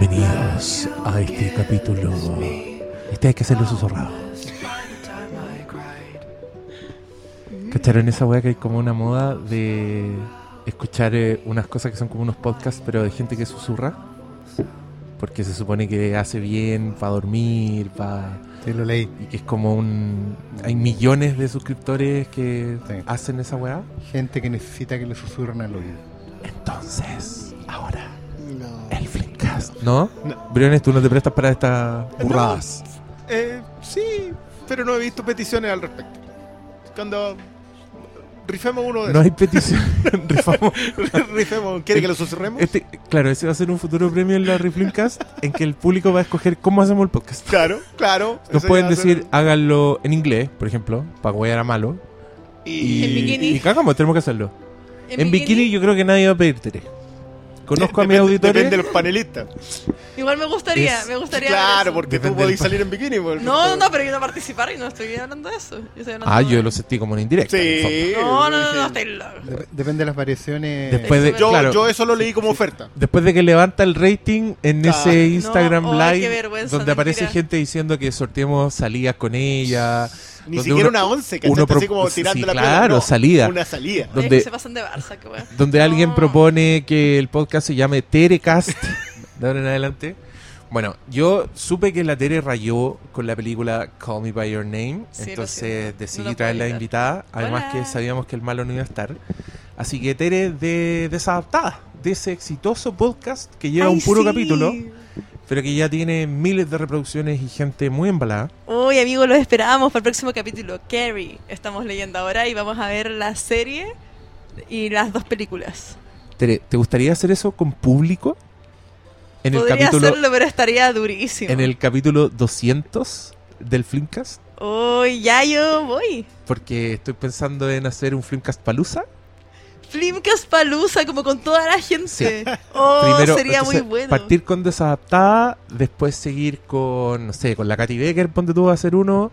Bienvenidos a este capítulo. Este hay que hacerlo susurrado. ¿Cacharon esa weá que hay como una moda de escuchar eh, unas cosas que son como unos podcasts, pero de gente que susurra? Porque se supone que hace bien para dormir, para. Sí, lo leí. Y que es como un. Hay millones de suscriptores que Sí. hacen esa weá. Gente que necesita que le susurren al oído. Entonces, ahora. ¿No? No. Briones, tú no te prestas para estas burradas. Eh, sí, pero no he visto peticiones al respecto. Cuando rifemos uno de No hay petición. Rifamos. rifemos, ¿quiere que lo susurremos? Este, claro, ese va a ser un futuro premio en la Riflimcast en que el público va a escoger cómo hacemos el podcast. Claro, claro. Nos pueden a ser- decir, háganlo en inglés, por ejemplo, para huear a malo. Y, En bikini. y cagamos, tenemos que hacerlo. En, bikini? yo creo que nadie va a pedir Tere. Conozco a Depende- auditores. Depende de los panelistas. Igual me gustaría, Es- me gustaría. Claro, porque tú Depende del podés pa- salir en bikini. pues. No, no, no, pero yo no participar y no estoy hablando de eso. Yo estoy hablando Ah, de- yo lo sentí como en fondo. Sí. No, no, no, no, estoy loco. Dep- depende de las variaciones. Después de, Yo- claro, Yo eso lo leí como oferta. después de que levanta el rating en Claro. ese Instagram No, Live, donde aparece mentira. gente diciendo que sorteemos salidas con ella. Ni donde siquiera uno- una once, uno ¿cachai? pro- Así como sí, tirando la claro. No, salida. Una salida. Donde- que se pasan de Barça, donde alguien propone que el podcast se llame Terecast de ahora en adelante. Bueno, yo supe que la Tere rayó con la película Call Me By Your Name, Sí, entonces decidí No evitar. invitada, además Hola. que sabíamos que el malo no iba a estar. Así que Tere de desadaptada, de ese exitoso podcast que lleva Ay, un puro sí. capítulo, pero que ya tiene miles de reproducciones y gente muy embalada. Uy, amigos, los esperamos para el próximo capítulo. Carrie, estamos leyendo ahora y vamos a ver la serie y las dos películas. ¿te gustaría hacer eso con público? En el Podría capítulo hacerlo, pero estaría durísimo. en el capítulo 200 del Flimcast. Uy, ya yo voy. Porque estoy pensando en hacer un Flimcast Palusa. Flimcast Palusa, como con toda la gente. Sí. Oh, Primero, sería entonces, muy bueno. Partir con Desadaptada, después seguir con, no sé, con la Katy Becker, ponte tú a hacer uno.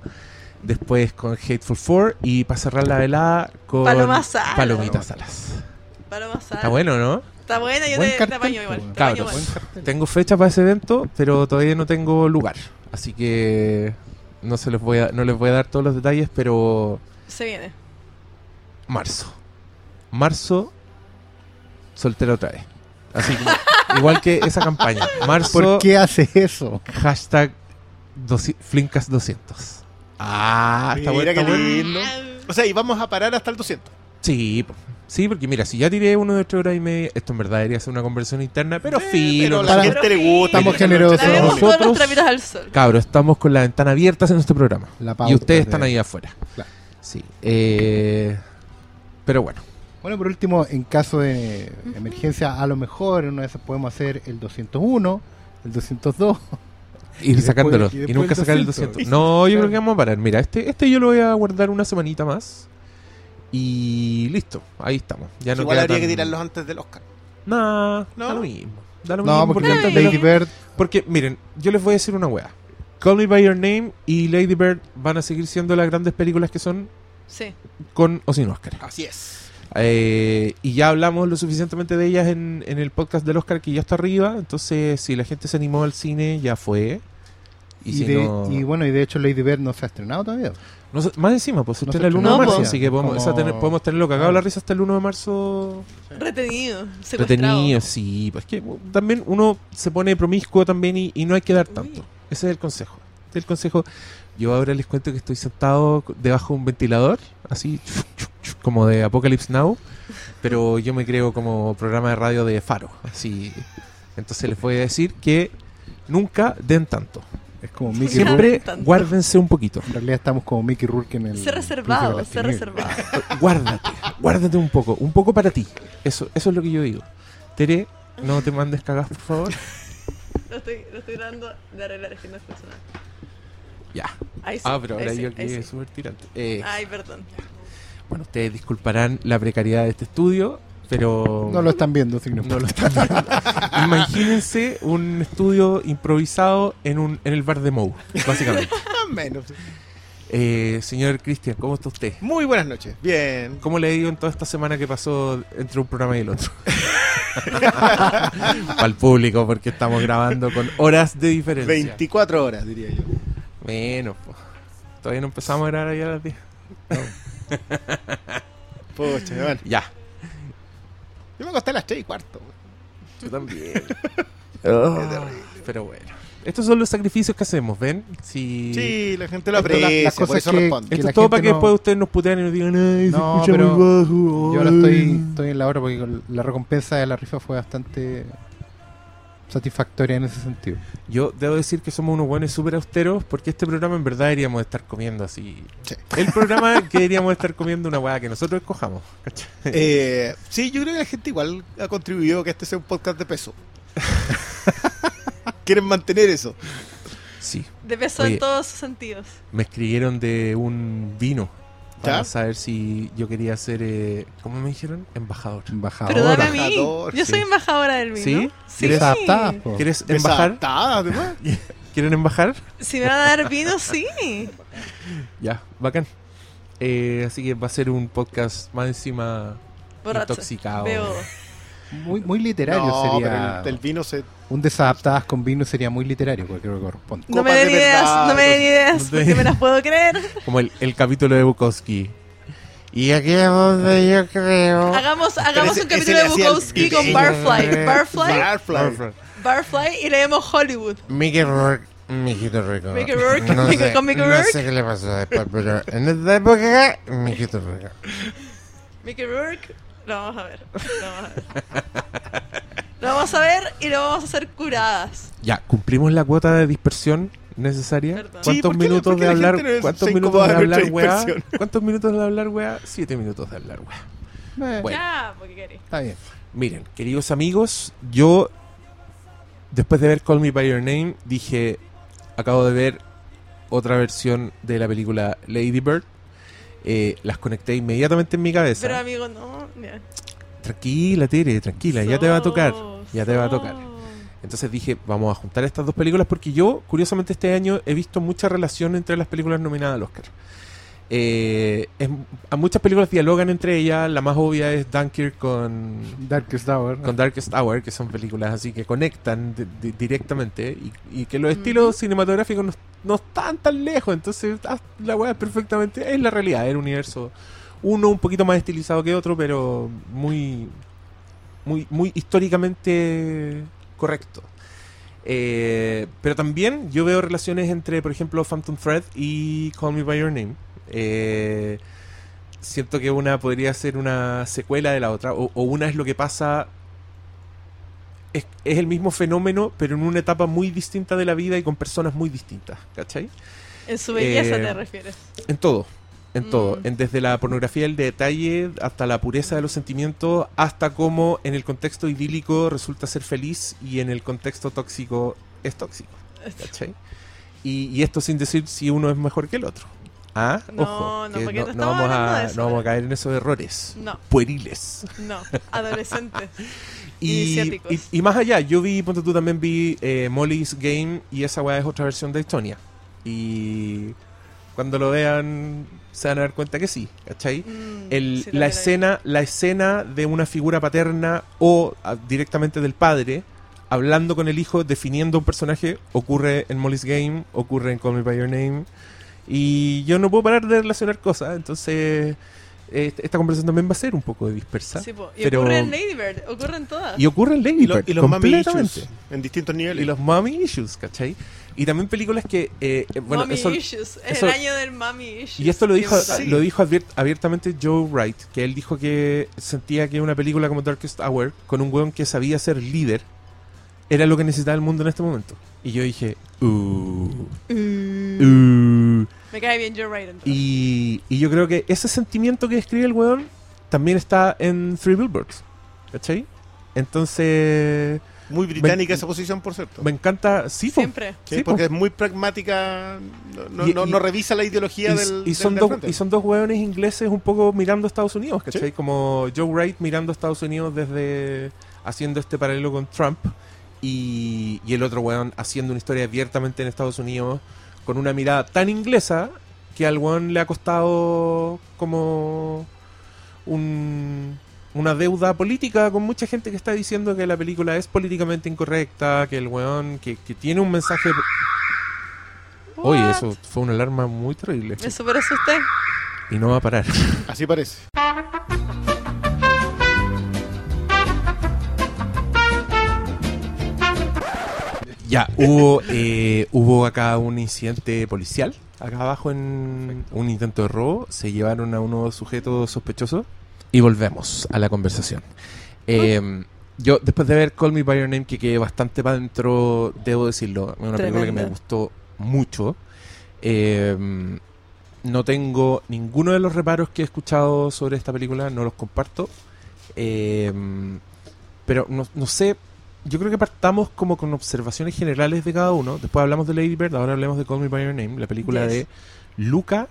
Después con Hateful Four y para cerrar la velada con Paloma Salas. Palomitas Salas. Paloma Sala. Está bueno, ¿no? Está buena, yo Buen te, te cartel, apaño igual. te apaño cabros. igual. Tengo fecha para ese evento, pero todavía no tengo lugar. Así que no se les voy a, no les voy a dar todos los detalles, pero Se viene. marzo. Marzo, soltera otra vez. Así que, igual que esa campaña. Marzo, ¿Por qué hace eso? hashtag doci- Flimcast200. Ah, está bueno. Mira está qué bueno. lindo. O sea, y vamos a parar hasta el 200. Sí, sí, porque mira, si ya tiré uno de ocho horas y media, esto en verdad debería ser una conversión interna, pero Sí, filo. pero la gente le gusta. Estamos generosos. nosotros- al sol. Cabros, estamos con la ventana abierta en este programa. La Y ustedes de- están ahí afuera. Claro. Sí. eh, pero bueno. Bueno, por último, en caso de emergencia, a lo mejor en una de esas podemos hacer el 201, el 202. Ir después- sacándolo. y Y, después nunca el sacar el 200. 200. No, yo creo que vamos a parar. Mira, este, este yo lo voy a guardar una semanita más. Y listo. Ahí estamos. Ya no Igual queda habría tan- que tirarlos antes del Oscar. Nah, ¿No? da lo mismo. Da lo No, mismo porque Lady lo- Bird Porque, miren, yo les voy a decir una weá. Call Me By Your Name y Lady Bird van a seguir siendo las grandes películas que son Sí. con o sin Oscar. Así es. Eh, y ya hablamos lo suficientemente de ellas en, en el podcast del Oscar que ya está arriba. Entonces, si la gente se animó al cine, ya fue. Y, y, si de- no, y bueno, y de hecho Lady Bird no se ha estrenado todavía. no Más encima, pues se No estrena el se 1 de estrenó, marzo. pues. Así que podemos, Como- esa tener- podemos tenerlo cagado Claro. la risa hasta el 1 de marzo. Retenido. Secuestrado. Retenido, sí. Pues que también uno se pone promiscuo también y, y no hay que dar tanto. Ese es el consejo. Este es el consejo. Yo ahora les cuento que estoy sentado debajo de un ventilador, así como de Apocalypse Now, pero yo me creo como programa de radio de Faro, así. Entonces les voy a decir que nunca den tanto. Es como Mickey Siempre- Rourke. Guárdense un poquito. En realidad estamos como Mickey Rourke en el. Ser reservado, ser reservado. Guárdate, guárdate un poco, un poco para ti. Eso, eso es lo que yo digo. Tere, no te mandes cagas, por favor. Lo estoy, lo estoy tratando de arreglar, es que no funciona. Ya. Ahí sí, Ah, pero ahora ahí sí, yo quedé sí. súper tirante. Eh, Ay, perdón. Bueno, ustedes disculparán la precariedad de este estudio, pero... No lo están viendo, sí, no no lo están viendo. Imagínense un estudio improvisado en, un, en el bar de Mou, básicamente. Menos. Eh, señor Cristian, ¿cómo está usted? Muy buenas noches. Bien. ¿Cómo le ido en toda esta semana que pasó entre un programa y el otro? Para el público, porque estamos grabando con horas de diferencia. 24 horas, diría yo. Menos, po. Todavía no empezamos a grabar ahí a las 10. Pucha, bueno. Ya, Yo me acosté a las 3 y cuarto. yo también. Oh, pero bueno. Estos son los sacrificios que hacemos, ¿ven? Si... Sí, la gente lo Esto, la- aprecia, las cosas que- Esto es todo para que no- después ustedes nos putean y nos digan, ay, se No, escucha pero muy bajo. Yo ahora ay". estoy, estoy en la hora porque con la recompensa de la rifa fue bastante satisfactoria en ese sentido. Yo debo decir que somos unos buenos súper austeros porque este programa en verdad deberíamos estar comiendo así. Sí. El programa que deberíamos estar comiendo una weá que nosotros escojamos. Eh, sí, yo creo que la gente igual ha contribuido a que este sea un podcast de peso. Quieren mantener eso. Sí. De peso Oye. en todos sus sentidos. Me escribieron de un vino para ¿Ya? saber si yo quería ser, eh, ¿cómo me dijeron? Embajador. Embajador. Pero dame a mí. embajador, Yo sí. soy embajadora del vino. ¿Sí? Sí. ¿Quieres adaptada, po. ¿Quieres embajar? Desadaptada, además. ¿Quieren embajar? Si me van a dar vino, sí. Ya, bacán. Eh, así que va a ser un podcast más encima Borracho. intoxicado. Veo. Muy, muy literario No, sería. pero el, el vino se... Un desadaptadas con vino sería muy literario, porque creo que corresponde. No me den de ideas, verdad, no me den ideas, No te- porque me las puedo creer. Como el, el capítulo de Bukowski. Y aquí es donde yo creo. Hagamos, hagamos ese- un capítulo de el Bukowski con. Barfly. Barfly, Barfly. Barfly y leemos Hollywood. Mickey Rourke, Mijito Rico. Mickey Rourke, no Mickey- sé, con Mickey No Rourke. sé qué le pasó después, pero en esta época, Mijito Rico. Mickey Rourke, lo vamos a ver. Lo vamos a ver. Lo vamos a ver y lo vamos a hacer curadas. Ya, cumplimos la cuota de dispersión necesaria. Perdón. ¿Cuántos ¿por qué- minutos de la hablar? ¿Cuántos minutos de hablar, weá? ¿Cuántos minutos de hablar, weá? Siete minutos de hablar, weá. Bueno. Ya, porque queréis. Está bien. Miren, queridos amigos, yo después de ver Call Me By Your Name dije, acabo de ver otra versión de la película Lady Bird. Eh, las conecté inmediatamente en mi cabeza. Pero amigo, no. Tranquila, Tere, tranquila, ya te va a tocar. Ya te va a tocar. Entonces dije, vamos a juntar estas dos películas porque yo, curiosamente, este año he visto mucha relación entre las películas nominadas al Oscar. Eh, es- a muchas películas dialogan entre ellas. La más obvia es Dunkirk con, Darkest Hour. con Darkest Hour, que son películas así que conectan di- di- directamente y, y que los estilos cinematográficos no, no están tan lejos. Entonces, ah, la weá es perfectamente. Es la realidad, es el universo. Uno un poquito más estilizado que otro, pero muy, muy, muy históricamente correcto. Eh, pero también yo veo relaciones entre, por ejemplo, Phantom Thread y Call Me By Your Name. Eh, siento que una podría ser una secuela de la otra, o, o una es lo que pasa. Es, es el mismo fenómeno, pero en una etapa muy distinta de la vida y con personas muy distintas, ¿cachai? En su belleza Eh, te refieres. En todo, en todo. Mm. En, desde la pornografía del detalle hasta la pureza de los sentimientos, hasta cómo en el contexto idílico resulta ser feliz y en el contexto tóxico es tóxico. ¿cachai? Y, y esto sin decir si uno es mejor que el otro. Ah, No, ojo, no, que porque no, no no vamos a, eso no vamos a caer en esos errores No, pueriles. no. Adolescentes. Y, y, y más allá, yo vi, ponte tú también vi eh, Molly's Game y esa weá es otra versión de Estonia. Y cuando lo vean se van a dar cuenta que sí, ¿cachai? Mm, El- sí, la vi. escena la escena de una figura paterna o directamente del padre hablando con el hijo definiendo un personaje ocurre en Molly's Game ocurre en Call Me By Your Name y yo no puedo parar de relacionar cosas entonces esta conversación también va a ser un poco dispersa Sí, po. Y pero- ocurre en Lady Bird, ocurre en todas. y ocurre en Lady Y, lo- Bird, y los mami completamente. issues en distintos niveles. y los mommy issues ¿cachai? y también películas que eh, eh, bueno mommy eso- issues. Es eso- el año del mommy issues. Y esto lo dijo, Sí. lo dijo abiertamente Joe Wright, que él dijo que sentía que una película como Darkest Hour, con un weón que sabía ser líder, era lo que necesitaba el mundo en este momento. Y yo dije, uh, Mm. uh. Me cae bien Joe Wright entonces. Y, y yo creo que ese sentimiento que describe el weón también está en Three Billboards. ¿Cachai? Entonces, Muy británica Me- esa posición, por cierto. me encanta. Sí. Siempre. Sí, sí, porque po. es muy pragmática. No, Y- no- y- no revisa la ideología y, del. y son del dos, y son dos hueones ingleses un poco mirando a Estados Unidos, ¿cachai? Sí. Como Joe Wright mirando a Estados Unidos desde haciendo este paralelo con Trump y, y el otro hueón haciendo una historia abiertamente en Estados Unidos con una mirada tan inglesa que al weón le ha costado como un- una deuda política con mucha gente que está diciendo que la película es políticamente incorrecta, que el weón que, que tiene un mensaje... Oye, eso fue una alarma muy terrible. Eso por eso usted. Y no va a parar. Así parece. Ya, hubo, eh, hubo acá un incidente policial, acá abajo en un intento de robo, se llevaron a unos sujetos sospechosos y volvemos a la conversación. Eh, yo, después de ver Call Me By Your Name, que quedé bastante para adentro, debo decirlo, es una película que me gustó mucho. Eh, no tengo ninguno de los reparos que he escuchado sobre esta película, no los comparto. Eh, pero no, no sé, yo creo que partamos como con observaciones generales de cada uno. Después hablamos de Lady Bird, ahora hablemos de Call Me By Your Name, la película Yes. de Luca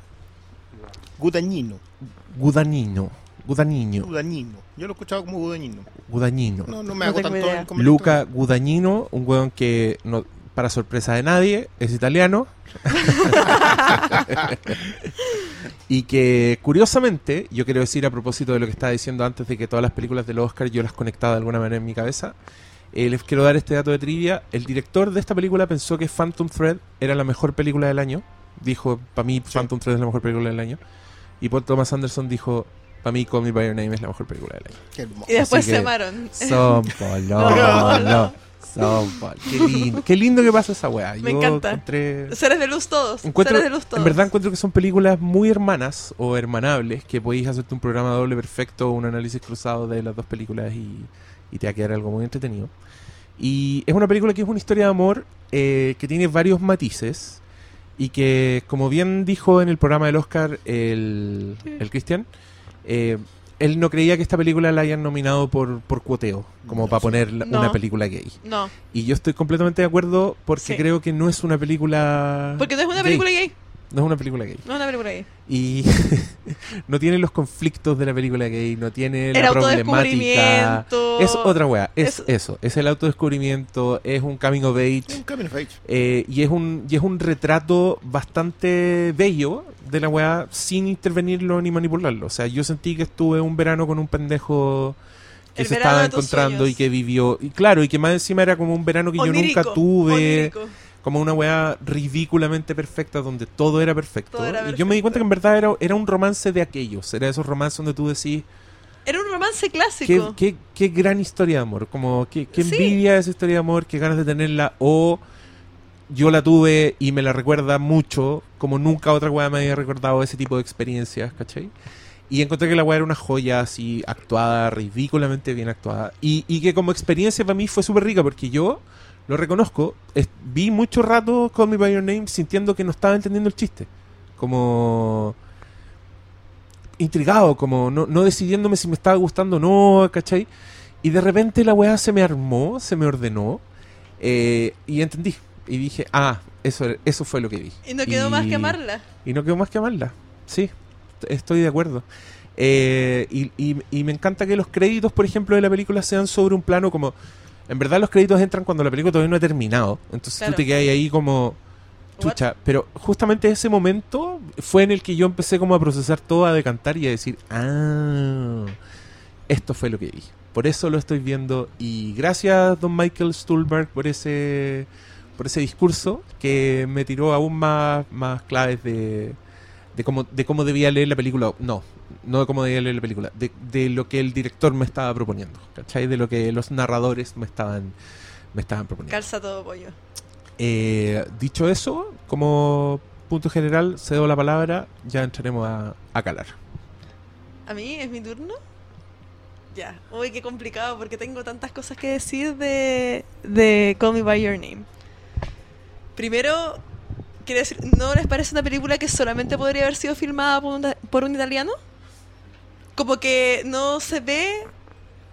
Gudañino. Guadagnino. Guadagnino. Gudañino. Yo lo he escuchado como Gudañino. Guadagnino. No, no me No hago tanto idea. el comentario. Luca Guadagnino, un weón que, no, para sorpresa de nadie, es italiano. y que, curiosamente, yo quiero decir a propósito de lo que estaba diciendo antes de que todas las películas del Oscar yo las conectaba de alguna manera en mi cabeza, eh, les quiero dar este dato de trivia. El director de esta película pensó que Phantom Thread era la mejor película del año. Dijo, para mí Phantom Thread es la mejor película del año. Y Paul Thomas Anderson dijo, para mí Call Me By Your Name es la mejor película del año. Qué hermoso. Y después Así se amaron. Son pololo. Son pol- Qué lindo, qué lindo que pasa esa weá. Me Yo encanta. encontré- Seres de luz todos. encuentro- Seres de luz todos. en verdad encuentro que son películas muy hermanas o hermanables que podéis hacerte un programa doble perfecto, un análisis cruzado de las dos películas y, y te va a quedar algo muy entretenido. Y es una película que es una historia de amor eh, que tiene varios matices y que, como bien dijo en el programa del Oscar el, el Cristian, eh, él no creía que esta película la hayan nominado por, por cuoteo, como No, para sí. poner la- No. una película gay. No, Y yo estoy completamente de acuerdo porque Sí. creo que no es una película... porque no es una gay. película gay. No es una película gay. No es una película gay. Y no tiene los conflictos de la película gay, no tiene El la problemática. Es otra weá, es Es- eso, es el autodescubrimiento, es un coming of age. Un camino of age. eh, y es un y es un retrato bastante bello de la weá sin intervenirlo ni manipularlo. O sea, yo sentí que estuve un verano con un pendejo que El se estaba encontrando sueños. y que vivió. Y claro, y que más encima era como un verano que yo nunca tuve. onírico. Como una weá ridículamente perfecta donde todo era perfecto. Todo era y yo me di perfecto. cuenta que en verdad era, era un romance de aquellos. Era esos romances donde tú decís, Era un romance clásico. qué, qué gran historia de amor. Como, qué, qué Sí. envidia esa historia de amor, qué ganas de tenerla. O yo la tuve y me la recuerda mucho, como nunca otra weá me había recordado ese tipo de experiencias, ¿cachai? Y encontré que la weá era una joya así, actuada, ridículamente bien actuada. Y, y que como experiencia para mí fue súper rica, porque yo lo reconozco, es- vi mucho rato Call Me By Your Name sintiendo que no estaba entendiendo el chiste. Como intrigado, como no, no decidiéndome si me estaba gustando o no, ¿cachai? Y de repente la weá se me armó, se me ordenó, eh, y entendí. Y dije, ah, eso, eso fue lo que vi. Y no quedó más que amarla. Y no quedó más que amarla. Sí, estoy de acuerdo. Eh, y, y- y me encanta que los créditos, por ejemplo, de la película sean sobre un plano como... En verdad los créditos entran cuando la película todavía no ha terminado. Entonces Claro. tú te quedas ahí como... Chucha, pero justamente ese momento fue en el que yo empecé como a procesar todo, a decantar y a decir, ah, esto fue lo que vi. Por eso lo estoy viendo y gracias Don Michael Stuhlberg por ese por ese discurso que me tiró aún más, más claves de, de cómo de cómo debía leer la película. No, no de cómo debía leer la película, de, de lo que el director me estaba proponiendo, ¿cachai? De lo que los narradores me estaban me estaban proponiendo. Calza todo pollo. Eh, dicho eso, como punto general, cedo la palabra, ya entraremos a, a calar. ¿A mí es mi turno? Ya. Uy, qué complicado porque tengo tantas cosas que decir de, de Call Me By Your Name. Primero, quiero decir, ¿no les parece una película que solamente podría haber sido filmada por un, por un italiano? Como que no se ve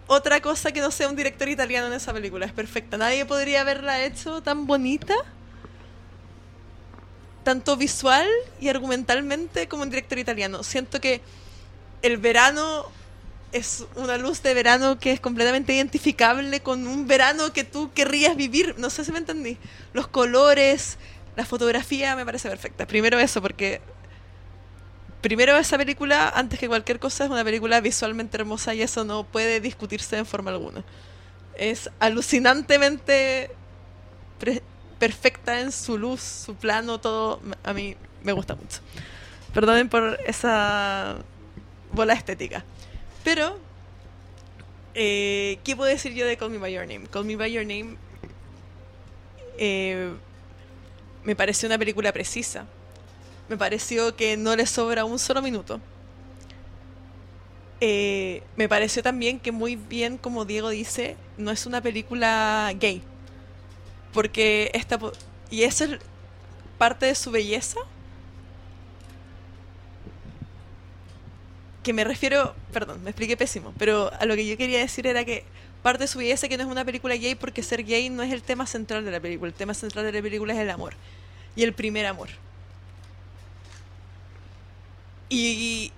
otra cosa que no sea un director italiano en esa película. Es perfecta. Nadie podría haberla hecho tan bonita, tanto visual y argumentalmente como un director italiano. Siento que el verano es una luz de verano que es completamente identificable con un verano que tú querrías vivir. No sé si me entendí. Los colores, la fotografía me parece perfecta. Primero eso, porque primero esa película, antes que cualquier cosa, es una película visualmente hermosa y eso no puede discutirse en forma alguna. Es alucinantemente perfecta en su luz, su plano, todo. A mí me gusta mucho. Perdonen por esa bola estética. Pero, eh, ¿qué puedo decir yo de Call Me By Your Name? Call Me By Your Name eh, me pareció una película precisa. Me pareció que no le sobra un solo minuto. Eh, me pareció también que muy bien, como Diego dice, no es una película gay. Porque esta... Y eso es parte de su belleza. Que me refiero... Perdón, me expliqué pésimo. Pero a lo que yo quería decir era que parte de su belleza que no es una película gay porque ser gay no es el tema central de la película. El tema central de la película es el amor. Y el primer amor. Y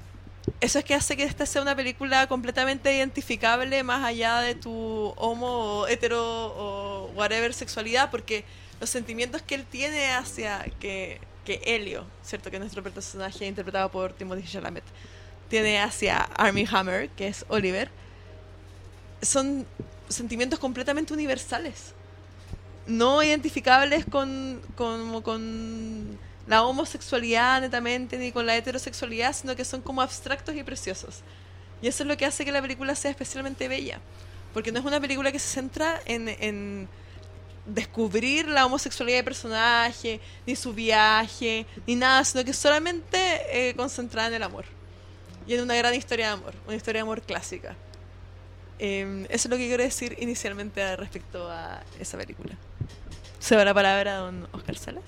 eso es que hace que esta sea una película completamente identificable más allá de tu homo o hetero o whatever sexualidad, porque los sentimientos que él tiene hacia que, que Helio, ¿cierto? Que es nuestro personaje interpretado por Timothy Chalamet, tiene hacia Armie Hammer, que es Oliver, son sentimientos completamente universales. No identificables con, con, con la homosexualidad netamente ni con la heterosexualidad, sino que son como abstractos y preciosos. Y eso es lo que hace que la película sea especialmente bella. Porque no es una película que se centra en, en descubrir la homosexualidad del personaje, ni su viaje, ni nada, sino que solamente eh, concentrada en el amor. Y en una gran historia de amor, una historia de amor clásica. Eh, eso es lo que quiero decir inicialmente respecto a esa película. Se va la palabra a don Oscar Salas.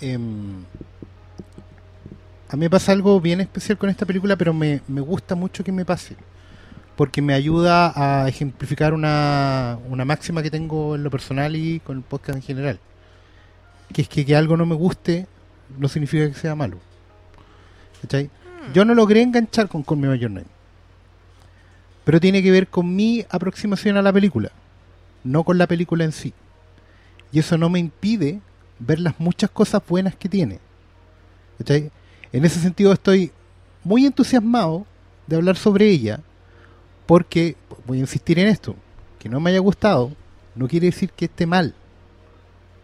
Em, a mí me pasa algo bien especial con esta película, pero me, me gusta mucho que me pase. Porque me ayuda a ejemplificar una, una máxima que tengo en lo personal y con el podcast en general. Que es que, que algo no me guste no significa que sea malo. ¿Cachai? Yo no logré enganchar con Call Me By Your Name. Pero tiene que ver con mi aproximación a la película, no con la película en sí. Y eso no me impide ver las muchas cosas buenas que tiene. En ese sentido estoy muy entusiasmado de hablar sobre ella, porque, voy a insistir en esto, que no me haya gustado no quiere decir que esté mal,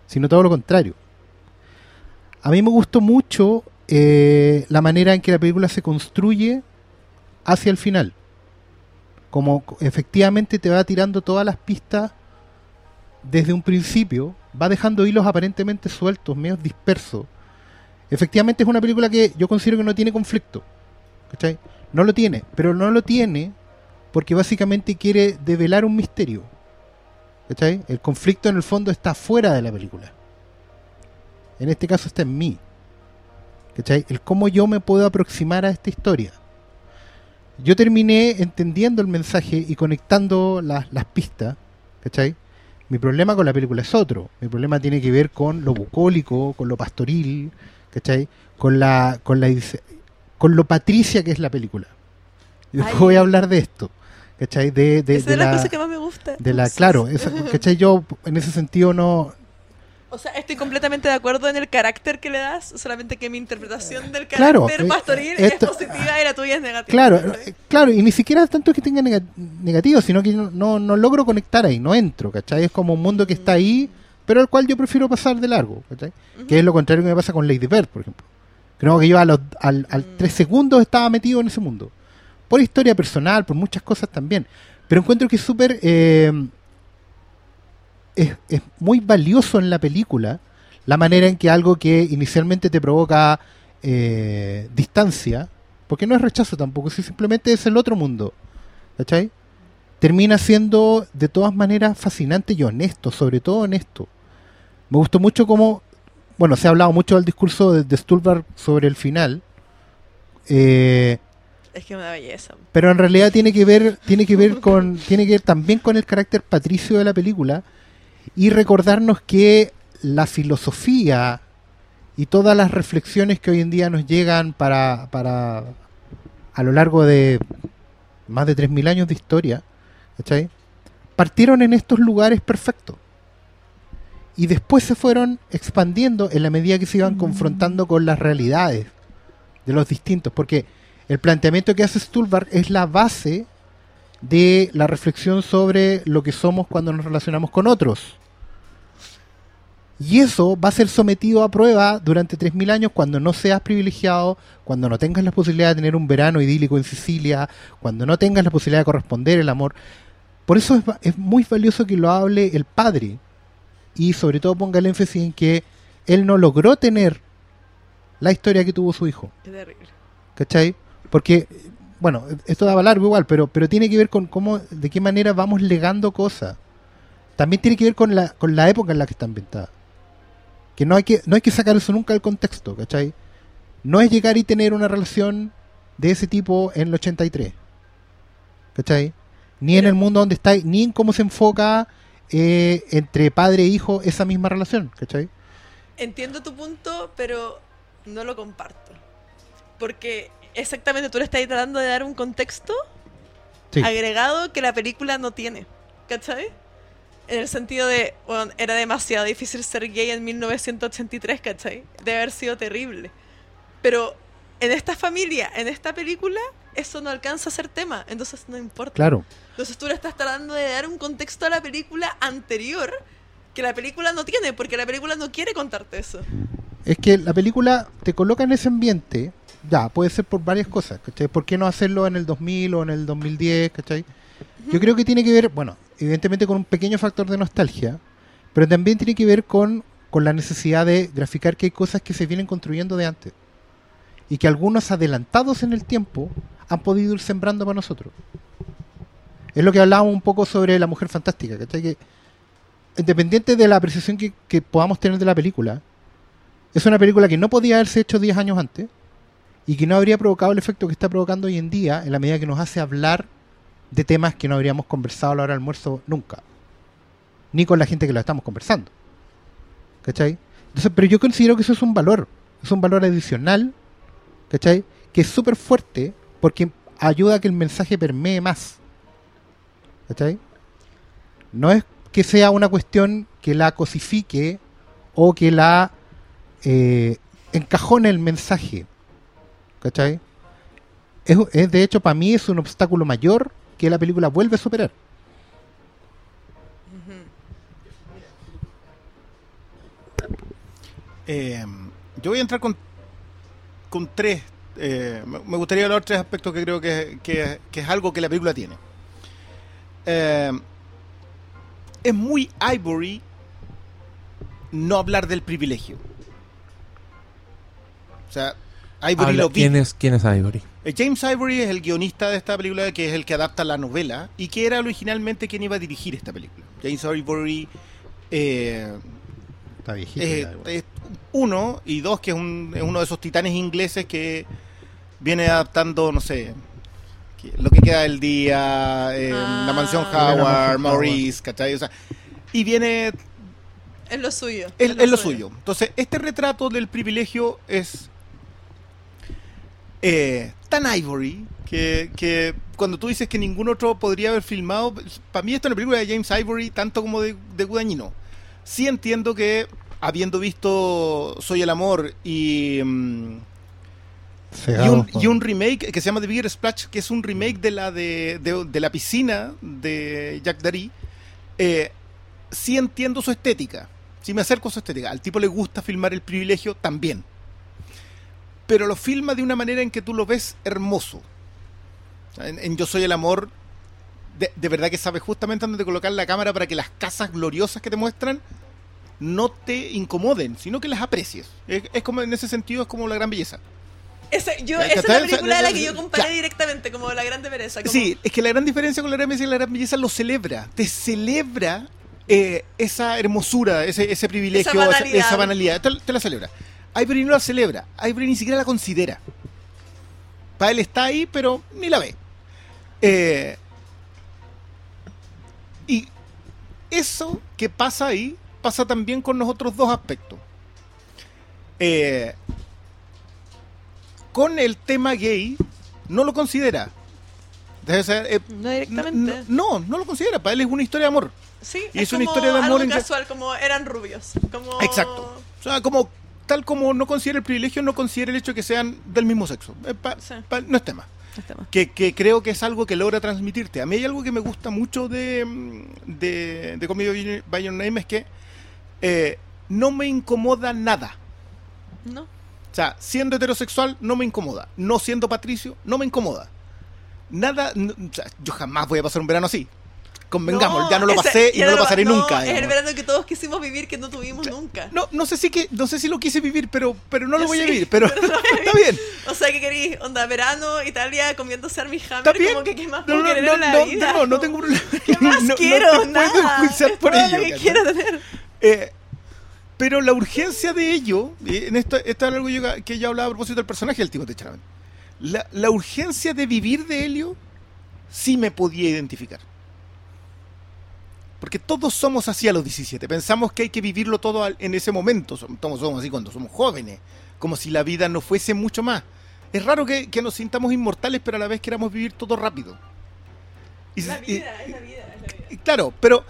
sino todo lo contrario. A mí me gustó mucho eh, la manera en que la película se construye hacia el final. Como efectivamente te va tirando todas las pistas desde un principio, va dejando hilos aparentemente sueltos, medio dispersos. Efectivamente es una película que yo considero que no tiene conflicto. ¿cachai? No lo tiene, pero no lo tiene porque básicamente quiere develar un misterio. ¿cachai? El conflicto en el fondo está fuera de la película. En este caso está en mí. ¿cachai? El cómo yo me puedo aproximar a esta historia. Yo terminé entendiendo el mensaje y conectando las, las pistas. ¿cachai? Mi problema con la película es otro. Mi problema tiene que ver con lo bucólico, con lo pastoril, ¿cachai? Con la, con la con lo patricia que es la película. Y después Ay. voy a hablar de esto, ¿cachai? De, de, de de la, cosas que más me gusta. de la, Entonces, claro, esa- ¿cachai? Yo en ese sentido no, O sea, estoy completamente de acuerdo en el carácter que le das, solamente que mi interpretación del Claro, carácter eh, pastoril esto- es positiva y la tuya es negativa. Claro, eh, claro, y ni siquiera tanto que tenga nega- negativo, sino que no, no, logro conectar ahí, no entro, ¿cachai? Es como un mundo que está ahí, pero al cual yo prefiero pasar de largo, ¿cachai? Que es lo contrario que me pasa con Lady Bird, por ejemplo. Creo que yo a los, al, al Mm. tres segundos estaba metido en ese mundo. Por historia personal, por muchas cosas también. Pero encuentro que es súper... eh, es, es muy valioso en la película la manera en que algo que inicialmente te provoca eh, distancia, porque no es rechazo tampoco, si simplemente es el otro mundo, ¿cachai? Termina siendo de todas maneras fascinante y honesto, sobre todo honesto. Me gustó mucho como, bueno, se ha hablado mucho del discurso de, de Stulberg sobre el final, eh, Es que una belleza. pero en realidad tiene que ver tiene que ver con tiene que ver también con el carácter patricio de la película y recordarnos que la filosofía y todas las reflexiones que hoy en día nos llegan para, para a lo largo de más de 3.000 años de historia, ¿cachai? partieron en estos lugares perfectos. Y después se fueron expandiendo en la medida que se iban confrontando con las realidades de los distintos, porque el planteamiento que hace Stulbar es la base de la reflexión sobre lo que somos cuando nos relacionamos con otros. Y eso va a ser sometido a prueba durante 3.000 años cuando no seas privilegiado, cuando no tengas la posibilidad de tener un verano idílico en Sicilia, cuando no tengas la posibilidad de corresponder el amor. Por eso es, es muy valioso que lo hable el padre y sobre todo ponga el énfasis en que él no logró tener la historia que tuvo su hijo. Qué terrible. ¿Cachai? Porque, bueno, esto daba largo igual, pero, pero tiene que ver con cómo, de qué manera vamos legando cosas. También tiene que ver con la, con la época en la que está ambientada. Que no hay que, no hay que sacar eso nunca del contexto, ¿cachai? No es llegar y tener una relación de ese tipo en el 83. ¿Cachai? Ni en el mundo donde está, ni en cómo se enfoca eh, entre padre e hijo esa misma relación, ¿cachai? Entiendo tu punto, pero no lo comparto. Porque exactamente tú le estás tratando de dar un contexto Sí. agregado que la película no tiene. ¿Cachai? En el sentido de, bueno, era demasiado difícil ser gay en 1983, ¿cachai? Debe haber sido terrible. Pero en esta familia, en esta película, eso no alcanza a ser tema, entonces no importa. Claro. Entonces tú le estás tratando de dar un contexto a la película anterior que la película no tiene, porque la película no quiere contarte eso. Es que la película te coloca en ese ambiente, ya, puede ser por varias cosas, ¿cachai? ¿Por qué no hacerlo en el 2000 o en el 2010, ¿cachai? Yo creo que tiene que ver, bueno, evidentemente con un pequeño factor de nostalgia, pero también tiene que ver con, con la necesidad de graficar que hay cosas que se vienen construyendo de antes. Y que algunos adelantados en el tiempo han podido ir sembrando para nosotros. Es lo que hablábamos un poco sobre la mujer fantástica, ¿cachai? Que independiente de la apreciación que, que podamos tener de la película, es una película que no podía haberse hecho 10 años antes y que no habría provocado el efecto que está provocando hoy en día en la medida que nos hace hablar de temas que no habríamos conversado a la hora del almuerzo nunca. Ni con la gente que lo estamos conversando. ¿Cachai? Entonces, pero yo considero que eso es un valor. Es un valor adicional. ¿Cachai? Que es súper fuerte porque ayuda a que el mensaje permee más. ¿Cachai? No es que sea una cuestión que la cosifique o que la eh, encajone el mensaje. ¿Cachai? Es, de hecho, para mí es un obstáculo mayor que la película vuelve a superar. Eh, yo voy a entrar con, con tres. eh, me gustaría hablar tres aspectos que creo que, que- es algo que la película tiene. Eh, es muy Ivory no hablar del privilegio. O sea, Ivory Habla- lo vive. ¿quién, es, ¿Quién es Ivory? Eh, James Ivory es el guionista de esta película, que es el que adapta la novela y que era originalmente quien iba a dirigir esta película. James Ivory eh, Está viejito. es, igual. es uno y dos que es, un- es uno de esos titanes ingleses que viene adaptando, no sé, lo que queda del día, eh, Ah. la mansión Howard, Maurice, ¿cachai? O sea, y viene Es lo suyo. es, es lo suyo. Entonces, este retrato del privilegio es eh, tan Ivory que, que cuando tú dices que ningún otro podría haber filmado, para mí esta es una película de James Ivory tanto como de, de Guadagnino. Sí entiendo que habiendo visto Soy el Amor y, mm, y, un, con- y un remake que se llama The Bigger Splash, que es un remake de la de, de- de la piscina de Jack Darry, eh, sí entiendo su estética. Sí me acerco a su estética. Al tipo le gusta filmar el privilegio también. Pero lo filma de una manera en que tú lo ves hermoso. En, en Yo Soy el Amor, de, de verdad que sabes justamente dónde colocar la cámara para que las casas gloriosas que te muestran no te incomoden, sino que las aprecies. Es, es como en ese sentido, es como la gran belleza. Ese- yo, esa es la película de la que yo comparé directamente, como La Grande Pereza. Como, Sí, es que la gran diferencia con la gran belleza es que la gran belleza lo celebra, te celebra eh, esa hermosura, ese, ese privilegio, Esa esa banalidad. esa banalidad, te, te la celebra. Ivory no la celebra, Ivory ni siquiera la considera. Para él está ahí, pero ni la ve. Eh, y eso que pasa ahí pasa también con los otros dos aspectos. Eh, con el tema gay, no lo considera. Debe ser, eh, No directamente. no, no lo considera. Para él es una historia de amor. Sí, Y es una como historia de amor algo casual, como eran rubios. Como... Exacto. O sea, como tal como no considera el privilegio, no considera el hecho de que sean del mismo sexo. Eh, pa- Sí. pa- no es tema. Que, que creo que es algo que logra transmitirte. A mí hay algo que me gusta mucho de, mm, de, de by Your Name es que eh, no me incomoda nada. No. O sea, siendo heterosexual no me incomoda. No siendo patricio no me incomoda. Nada, o sea, yo jamás voy a pasar un verano así. Convengamos, ya no lo pasé y no lo lo- pasaré nunca. Es el verano que todos quisimos vivir que no tuvimos nunca. No, no sé si que, no sé si lo quise vivir, pero, pero no lo voy a sí, vivir. Pero pero no está bien. O sea, que querís, onda, verano, Italia, comiéndose bien. como que qué más No, puedo no, querer no, en la no, vida. no, no tengo problema. ¿Qué más No- no quiero? te puedo enjuiciar por todo ello, lo que ¿cachai? quiero tener. Eh, pero la urgencia de ello, en esto, esto es algo yo- que yo hablaba a propósito del personaje del Timothée Chalamet. La, la urgencia de vivir de Helio sí me podía identificar. Porque todos somos así a los 17. Pensamos que hay que vivirlo todo en ese momento. Som- Todos somos así cuando somos jóvenes. Como si la vida no fuese mucho más. Es raro que, que nos sintamos inmortales, pero a la vez queramos vivir todo rápido. Y- La y- vida, es la vida, es la vida. y Claro, pero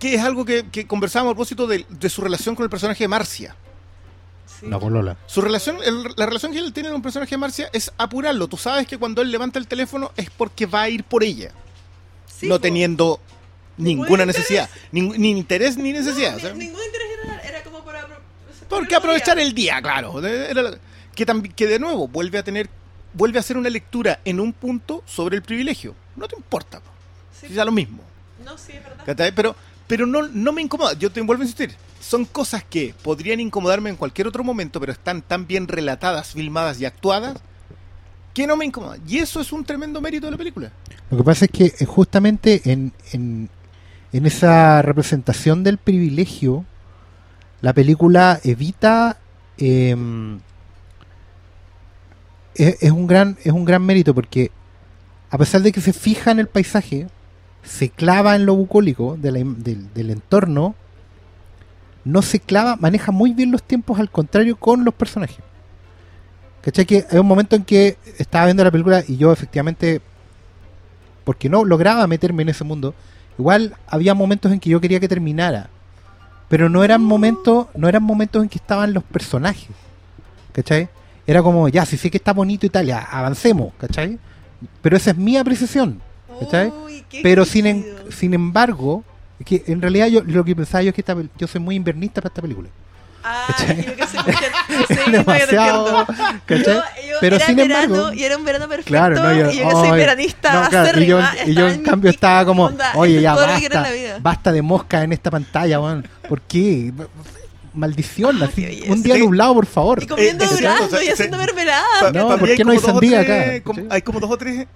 que es algo que, que conversábamos a propósito de, de su relación con el personaje de Marcia. Sí. La polola. Su relación, el- la relación que él tiene con el personaje de Marcia es apurarlo. Tú sabes que cuando él levanta el teléfono es porque va a ir por ella, Sí, no po. teniendo ninguna necesidad, Nin- ni interés ni necesidad. ni- o sea, ningún interés era, era como para... porque para aprovechar el día, claro. Era la- que, que de nuevo vuelve a tener, vuelve a hacer una lectura en un punto sobre el privilegio. No te importa, po. Sí, Si da lo mismo. No, sí, es verdad. Pero, pero no, no me incomoda. Yo te vuelvo a insistir. Son cosas que podrían incomodarme en cualquier otro momento, pero están tan bien relatadas, filmadas y actuadas que no me incomodan. Y eso es un tremendo mérito de la película. Lo que pasa es que eh, justamente en, en, en esa representación del privilegio, la película evita em, es, es un gran es un gran mérito porque a pesar de que se fija en el paisaje, se clava en lo bucólico del entorno, no se clava, maneja muy bien los tiempos al contrario con los personajes. ¿Cachai? Que hay un momento en que estaba viendo la película y yo efectivamente porque no lograba meterme en ese mundo. Igual había momentos en que yo quería que terminara, pero no eran momentos, no eran momentos en que estaban los personajes, ¿cachai? Era como, ya, si sé que está bonito y tal, ya, avancemos, ¿cachai? Pero esa es mi apreciación, ¿cachai? Uy, pero sin, en- sin embargo, que en realidad yo lo que pensaba yo es que esta yo soy muy invernista para esta película. Ah, yo que soy mujer. Yo te demasiado. Yo- yo Pero era sin verano, embargo- y era un verano perfecto. Claro, no, yo, y yo que soy ay, veranista no, claro, y yo, y yo en cambio pico, estaba como, onda, oye, ya basta, basta de mosca en esta pantalla, weón. ¿Por qué? Maldición, Ah, así, un día Sí. nublado, por favor. Y comiendo Eh, durazno o sea, y haciendo mermelada. No, ¿por qué no hay como dos o sandía tres- acá? como- hay como dos o tres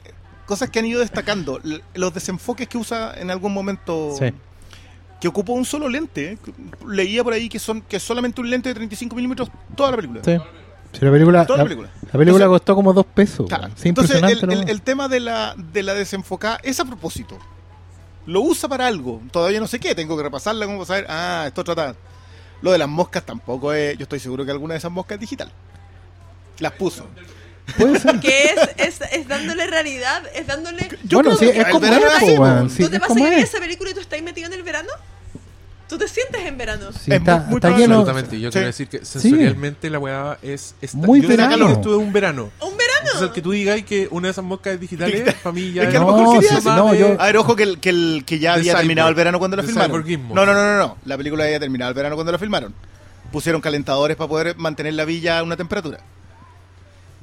cosas que han ido destacando. Los desenfoques que usa en algún momento. Sí. Que ocupó un solo lente. Leía por ahí que son que es solamente un lente de 35 milímetros toda la película. Sí. Si la película, Toda la, la película. la película Entonces- costó como dos pesos. Claro. Sí, Entonces, el, el- ¿no? el tema de la, de la desenfocada es a propósito. Lo usa para algo. Todavía no sé qué. Tengo que repasarla como para saber. Ah, esto trata. Lo de las moscas tampoco es. Yo estoy seguro que alguna de esas moscas es digital. Las puso. Puede ser. Que es, es, es dándole realidad, es dándole... Yo bueno, creo sí, que es como verano es, así. Sí, ¿No te pasa que ves es. esa película y tú estás metido en el verano? Tú te sientes en verano. Sí, Es está, muy- muy está lleno. Absolutamente. Yo Sí. quiero decir que sensorialmente la weá es. está- Muy yo verano. saco Esto es un verano. ¡Un verano! Entonces, el que tú digas que una de esas moscas es digitales, para mí ya Es que a lo No, mejor quería no, yo- A ver, ojo que, el, que, el, que ya había terminado el verano cuando la filmaron. No, no, no, no, no. La película había terminado el verano cuando la filmaron. Pusieron calentadores para poder mantener la villa a una temperatura.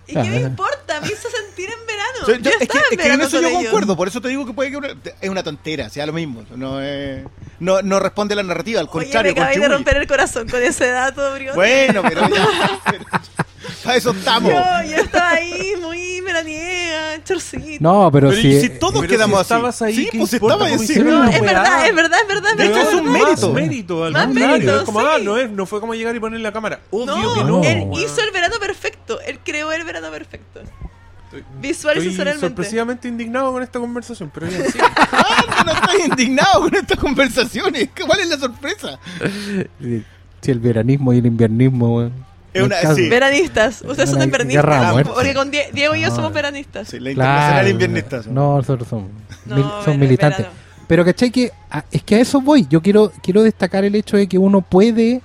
¿Y qué me importa? Me hizo sentir en verano. Yo yo- es, que, en es que en verano eso con yo ellos. concuerdo, por eso te digo que puede que una- es una tontera, sea lo mismo. No, es- no, no responde a la narrativa, al Oye, contrario. me acabáis de romper el corazón con ese dato, Brión. Bueno, pero ya. para eso estamos. Yo, yo estaba ahí muy veraniega, chorcito. No, pero, Pero y si todos Pero quedamos si así. estabas ahí, sí, ¿qué pues importa estaba cómo ahí. hicieron la es weá? verdad, es verdad, es verdad. De hecho, verdad, es un verdad. mérito. Más mérito, al Más contrario. mérito, Es como, sí. ah, no, es, no fue como llegar y poner la cámara. Obvio No, que no. él weón. hizo el verano perfecto. Él creó el verano perfecto. Estoy- Visual y estoy sensorialmente. sorpresivamente indignado con esta conversación, pero ya sí. ¿Cuándo no estoy indignado con estas conversaciones? ¿Cuál es la sorpresa? Si el veranismo y el inviernismo, weón. Es No una- caso. sí. Veranistas. Ustedes son invernistas. Porque con Die- Diego y yo No. somos veranistas. Sí, la internacional Claro. inviernista. No, nosotros somos, No, mil- ver- son militantes. verano. Pero ¿cachai? Que, a- es que a eso voy. Yo quiero, quiero destacar el hecho de que uno puede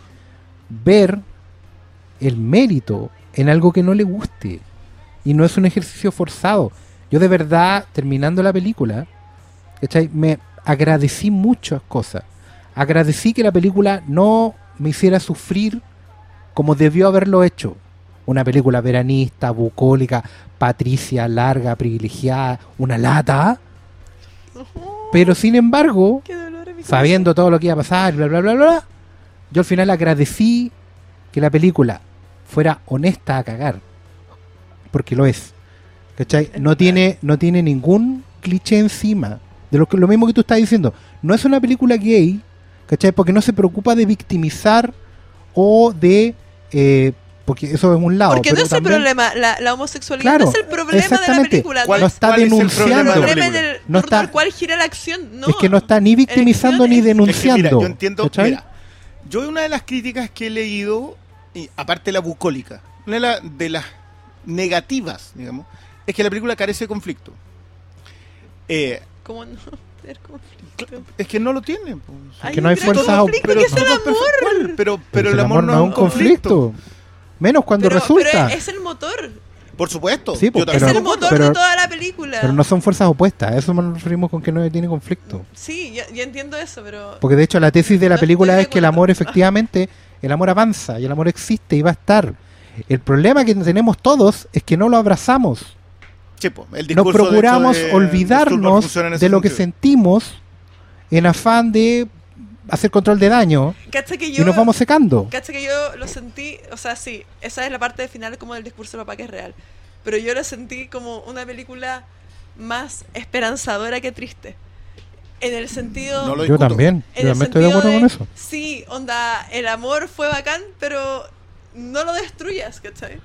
ver el mérito en algo que no le guste. Y no es un ejercicio forzado. Yo de verdad, terminando la película, ¿cachai? me agradecí muchas cosas. Agradecí que la película no me hiciera sufrir como debió haberlo hecho. Una película veranista, bucólica, patricia, larga, privilegiada, una lata. Pero sin embargo, sabiendo todo lo que iba a pasar, bla, bla, bla, bla, yo al final agradecí que la película fuera honesta a cagar. Porque lo es. ¿Cachai? No tiene, no tiene ningún cliché encima. De lo, que, lo mismo que tú estás diciendo. No es una película gay, ¿cachai? Porque no se preocupa de victimizar o de... eh, porque eso es un lado. Porque no es el problema, la, la homosexualidad Claro, no es el problema de la película. ¿Cuál- No está es el denunciando. problema el No está- cual gira la acción. No. Es que no está ni victimizando ni es- que mira, denunciando. yo entiendo, ¿cachai? mira, yo una de las críticas que he leído, y aparte de la bucólica, una de, la- de las negativas, digamos, es que la película carece de conflicto. Eh, ¿Cómo no? Tener conflicto? es que no lo tiene. pues. Ay, que no hay pero fuerzas que es el amor. Pero, pero el amor no es un conflicto. Menos cuando Pero, resulta. pero es el motor. Por supuesto. Sí, pues, yo Es Pero- el motor pero- de toda la película. Pero no son fuerzas opuestas, a eso nos referimos con que no tiene conflicto. Sí, yo, yo entiendo eso, pero... Porque de hecho la tesis de la No película es que el amor efectivamente, el amor avanza y el amor existe y va a estar. El problema que tenemos todos es que no lo abrazamos. El No discurso, de hecho, procuramos de- de olvidarnos de lo que sentimos en afán de hacer control de daño Cacha que yo... y nos vamos secando. Cacha que yo lo sentí, o sea, sí, esa es la parte final como del discurso de papá que es real. Pero yo lo sentí como una película más esperanzadora que triste. En el sentido... No lo Yo también, en yo también estoy de acuerdo con eso. Sí, onda, el amor fue bacán, pero no lo destruyas, ¿cachai?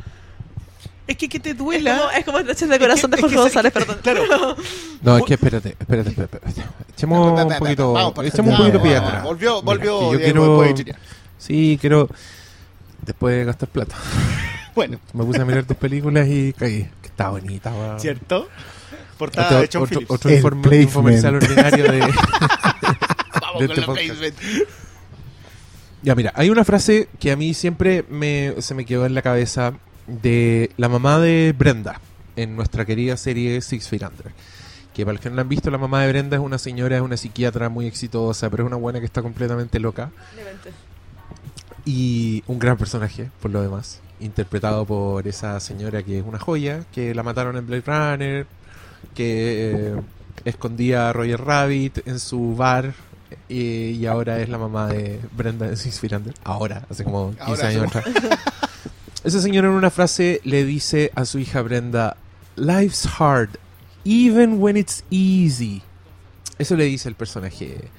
Es que que te Es duela. como, es como de corazón de es que- Jorge es González, perdón. Claro. No, es que espérate, espérate, espérate. espérate. Echemos un poquito, Vamos echemos un poquito Vamos, pie vamos. atrás. Volvió, Mira, volvió. que yo quiero, sí, quiero, después de gastar plata, Bueno, me puse a mirar tus películas y caí. Que está bonita, weón. ¿cierto? Portada Otro, de John otro, Phillips. otro El informe- infomercial ordinario de... Vamos de con este la placement. Ya, mira, hay una frase que a mí siempre me, se me quedó en la cabeza de la mamá de Brenda en nuestra querida serie Six Feet Under. Que para los que no la han visto, la mamá de Brenda es una señora, es una psiquiatra muy exitosa, pero es una buena que está completamente loca. Y un gran personaje, por lo demás. Interpretado por esa señora que es una joya, que la mataron en Blade Runner, que eh, escondía a Roger Rabbit en su bar. eh, y ahora es la mamá de Brenda de Six Feet Under. Ahora, hace como 15 Ahora, años atrás. Esa señora en una frase le dice a su hija Brenda: Life's hard, even when it's easy. Eso le dice el personaje.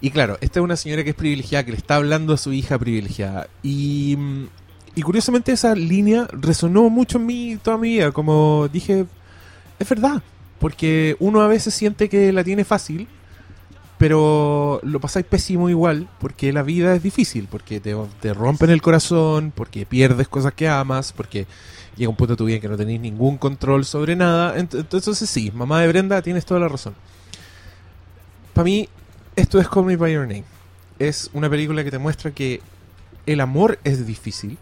Y claro, esta es una señora que es privilegiada, que le está hablando a su hija privilegiada. Y, mm, y curiosamente esa línea resonó mucho en mí toda mi vida. Como dije, es verdad. Porque uno a veces siente que la tiene fácil, pero lo pasáis pésimo igual, porque la vida es difícil, porque te, te rompen el corazón, porque pierdes cosas que amas, porque llega un punto de tu vida en que no tenéis ningún control sobre nada. Ent- Entonces sí, mamá de Brenda, tienes toda la razón. Para mí, esto es Call Me By Your Name. Es una película que te muestra que el amor es difícil,